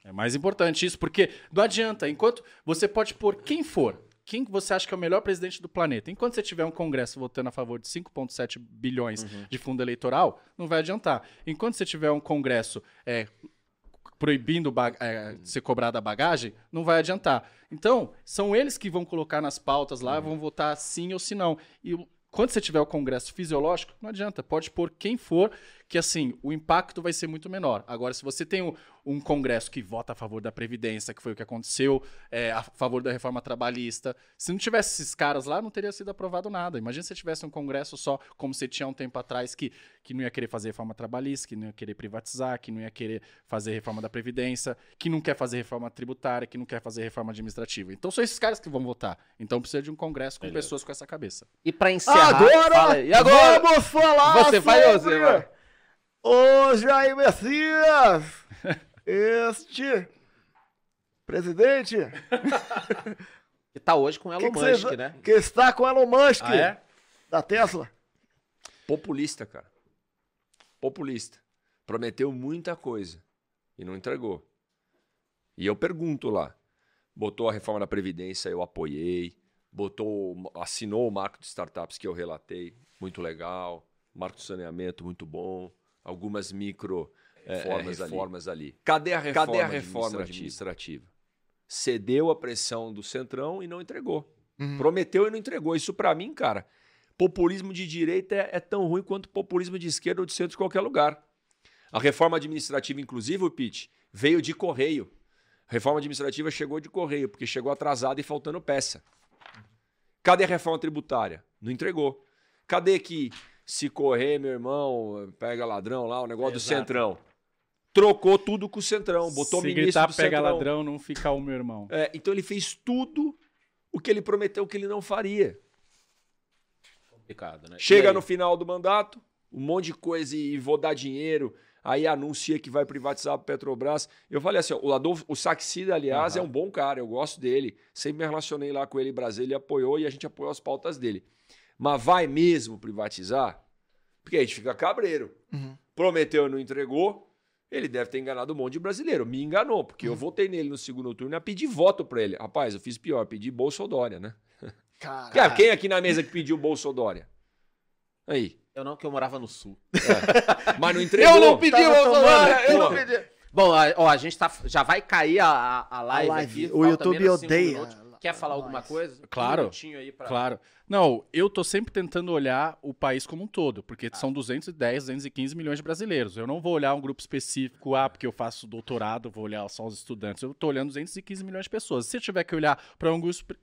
É mais importante isso, porque não adianta. Enquanto você pode pôr quem for, quem que você acha que é o melhor presidente do planeta, enquanto você tiver um Congresso votando a favor de 5,7 bilhões de fundo eleitoral, não vai adiantar. Enquanto você tiver um Congresso é, proibindo é, ser cobrada a bagagem, não vai adiantar. Então, são eles que vão colocar nas pautas lá, vão votar sim ou se não. E quando você tiver o Congresso fisiológico, não adianta. Pode pôr quem for, que assim, o impacto vai ser muito menor. Agora, se você tem um, um Congresso que vota a favor da Previdência, que foi o que aconteceu, é, a favor da reforma trabalhista, se não tivesse esses caras lá, não teria sido aprovado nada. Imagina se tivesse um Congresso só, como você tinha um tempo atrás, que, que não ia querer fazer reforma trabalhista, que não ia querer privatizar, que não ia querer fazer reforma da Previdência, que não quer fazer reforma tributária, que não quer fazer reforma administrativa. Então são esses caras que vão votar. Então precisa de um Congresso com Beleza. pessoas com essa cabeça. E pra encerrar, Agora, fala. E agora? vamos falar Você vai você vai? O Jair Messias, este presidente Que tá hoje com o Elon que que Musk, né? que está com Elon Musk Ah, é? da Tesla. Populista, cara. Populista. Prometeu muita coisa e não entregou. E eu pergunto lá. Botou a reforma da Previdência, eu apoiei. Botou, assinou o marco de startups que eu relatei, muito legal. Marco de saneamento, muito bom. Algumas micro Reformas ali. reformas ali. Cadê a reforma, Cadê a reforma administrativa? Cedeu a pressão do Centrão e não entregou. Uhum. Prometeu e não entregou. Isso pra mim, cara, populismo de direita é, é tão ruim quanto populismo de esquerda ou de centro em qualquer lugar. A reforma administrativa, inclusive, o Pete, veio de correio. A reforma administrativa chegou de correio, porque chegou atrasada e faltando peça. Cadê a reforma tributária? Não entregou. Cadê que se correr, meu irmão, pega ladrão lá, o negócio do Exato. Centrão? Trocou tudo com o Centrão, botou Se ministro gritar do pega Centrão. ladrão, não fica o meu irmão. É, então ele fez tudo o que ele prometeu que ele não faria. Complicado, né? Chega no final do mandato, um monte de coisa e vou dar dinheiro. Aí anuncia que vai privatizar a Petrobras. Eu falei assim: ó, o Adolfo, o Saxida, aliás, Aham. é um bom cara, eu gosto dele. Sempre me relacionei lá com ele em Brasília, ele apoiou e a gente apoiou as pautas dele. Mas vai mesmo privatizar? Porque a gente fica cabreiro. Uhum. Prometeu e não entregou. Ele deve ter enganado um monte de brasileiro. Me enganou, porque eu votei nele no segundo turno e pedi voto pra ele. Rapaz, eu fiz pior, pedi Bolsodória, né? Cara, quem aqui na mesa que pediu Bolsodória? Aí. Eu não, que eu morava no sul. Mas não entregou. Eu não pedi tomando, eu não pedi. Bom, a- ó, a gente tá. Já vai cair a, a, a live, A live. aqui. O YouTube odeia minutos. Quer falar alguma coisa? Claro. Um minutinho aí pra... Claro. Não, eu tô sempre tentando olhar o país como um todo, porque Ah. são 210, 215 milhões de brasileiros. Eu não vou olhar um grupo específico, ah, porque eu faço doutorado, vou olhar só os estudantes. Eu tô olhando 215 milhões de pessoas. Se eu tiver que olhar para um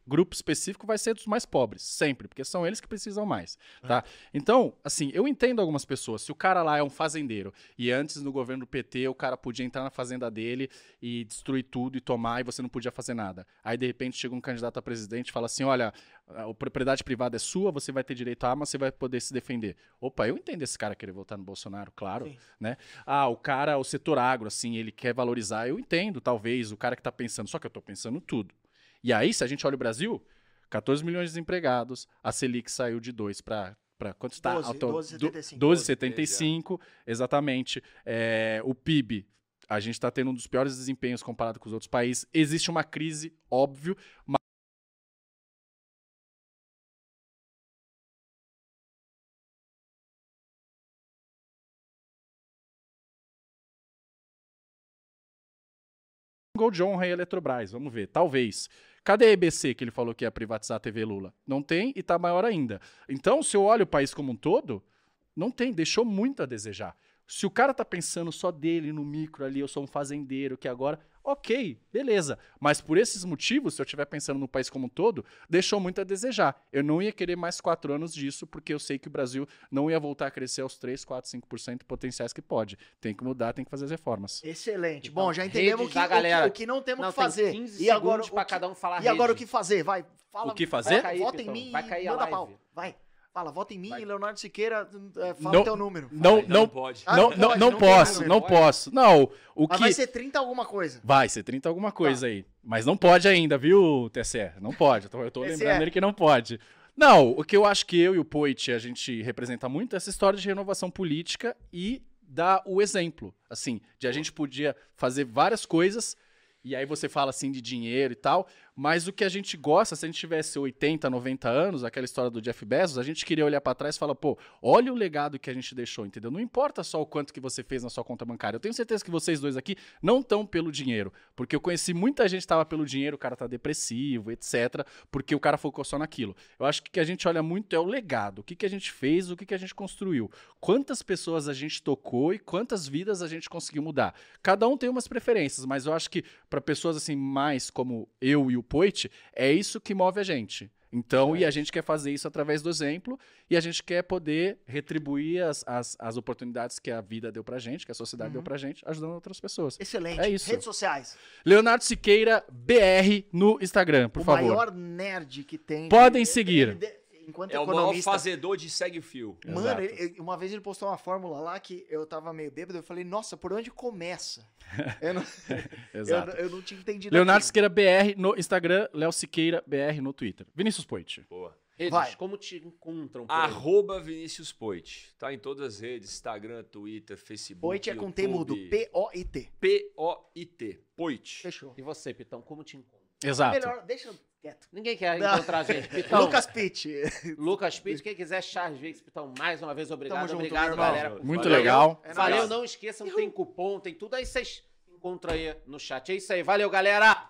grupo- específico, vai ser dos mais pobres, sempre, porque são eles que precisam mais, tá? Então, assim, eu entendo algumas pessoas. Se o cara lá é um fazendeiro e antes no governo do PT o cara podia entrar na fazenda dele e destruir tudo e tomar e você não podia fazer nada. Aí de repente chega um candidato a presidente e fala assim: olha, a propriedade privada é sua, você vai ter direito a arma, você vai poder se defender. Opa, eu entendo esse cara querer votar no Bolsonaro, claro, Sim. né? Ah, o cara, o setor agro, assim, ele quer valorizar, eu entendo, talvez, o cara que tá pensando, só que eu tô pensando tudo. E aí, se a gente olha o Brasil, 14 milhões de desempregados, a Selic saiu de 2 para para quanto está? 12, Auto- 12,75. 12,75, exatamente. É, o PIB, a gente está tendo um dos piores desempenhos comparado com os outros países. Existe uma crise, óbvio, mas Gol de honra e Eletrobras, vamos ver, talvez. Cadê a EBC que ele falou que ia privatizar a TV Lula? Não tem e tá maior ainda. Então, se eu olho o país como um todo, não tem, deixou muito a desejar. Se o cara tá pensando só dele no micro ali, eu sou um fazendeiro que agora, ok, beleza. Mas por esses motivos, se eu estiver pensando no país como um todo, deixou muito a desejar. Eu não ia querer mais quatro anos disso, porque eu sei que o Brasil não ia voltar a crescer aos 3, 4, 5% potenciais que pode. Tem que mudar, tem que fazer as reformas. Excelente. Então, Bom, já entendemos que, da o que- galera. o que não temos Não, que tem fazer. 15 e agora, que- cada um falar E agora o rede. que fazer? Vai. Fala, O que fazer? Vai, cair, vota em Pitão. mim Vai cair a manda live. pau. Vai. Fala, vota em mim, Vai. Leonardo Siqueira, é, fala Não- o teu número. Não, Ainda não, pode. Ah, não, não não, pode, não não posso, não posso. Não, o Mas que vai ser 30 alguma coisa. Vai, ser 30 alguma coisa aí. Mas não pode ainda, viu, TSE? Não pode. Eu tô, eu tô lembrando ele que não pode. Não, o que eu acho que eu e o Poit a gente representa muito é essa história de renovação política e dar o exemplo. Assim, de a gente podia fazer várias coisas E aí você fala assim de dinheiro e tal, mas o que a gente gosta, se a gente tivesse 80, 90 anos, aquela história do Jeff Bezos, a gente queria olhar pra trás e falar, pô, olha o legado que a gente deixou, entendeu? Não importa só o quanto que você fez na sua conta bancária. Eu tenho certeza que vocês dois aqui não estão pelo dinheiro, porque eu conheci muita gente que tava pelo dinheiro, o cara tá depressivo, etc, porque o cara focou só naquilo. Eu acho que o que a gente olha muito é o legado, o que, que a gente fez, o que, que a gente construiu, quantas pessoas a gente tocou e quantas vidas a gente conseguiu mudar. Cada um tem umas preferências, mas eu acho que para pessoas assim mais como eu e o Poit, é isso que move a gente. Então, e a gente quer fazer isso através do exemplo, e a gente quer poder retribuir as, as, as oportunidades que a vida deu pra gente, que a sociedade deu pra gente, ajudando outras pessoas. Excelente. É isso. Redes sociais. Leonardo Siqueira, BR, no Instagram, por o favor. maior nerd que tem. Podem seguir. ele- enquanto É o maior economista. fazedor de segue-fio. Mano, ele- ele- uma vez ele postou uma fórmula lá que eu tava meio bêbado. Eu falei, nossa, por onde começa? Eu não, eu, Exato. não- eu não tinha entendido. Leonardo aquilo. Siqueira, BR, no Instagram, Léo Siqueira, BR, no Twitter. Vinícius Poit. Boa. Redes, Vai. como te encontram? Arroba Vinícius Poit. Tá em todas as redes, Instagram, Twitter, Facebook, Poit é com T mudo. P-O-I-T. P-O-I-T. Poit. Fechou. E você, Pitão, como te encontram? Exato. Melhor, deixa quieto. Ninguém quer Não. encontrar a gente. Pitão, Lucas Pitt. Lucas Pitt, quem quiser, Charles Vix, Pitão, mais uma vez, obrigado. Junto, obrigado, galera. Muito Valeu. legal. É Valeu, não esqueçam, tem cupom, tem tudo aí, vocês encontram aí no chat. É isso aí, valeu, galera!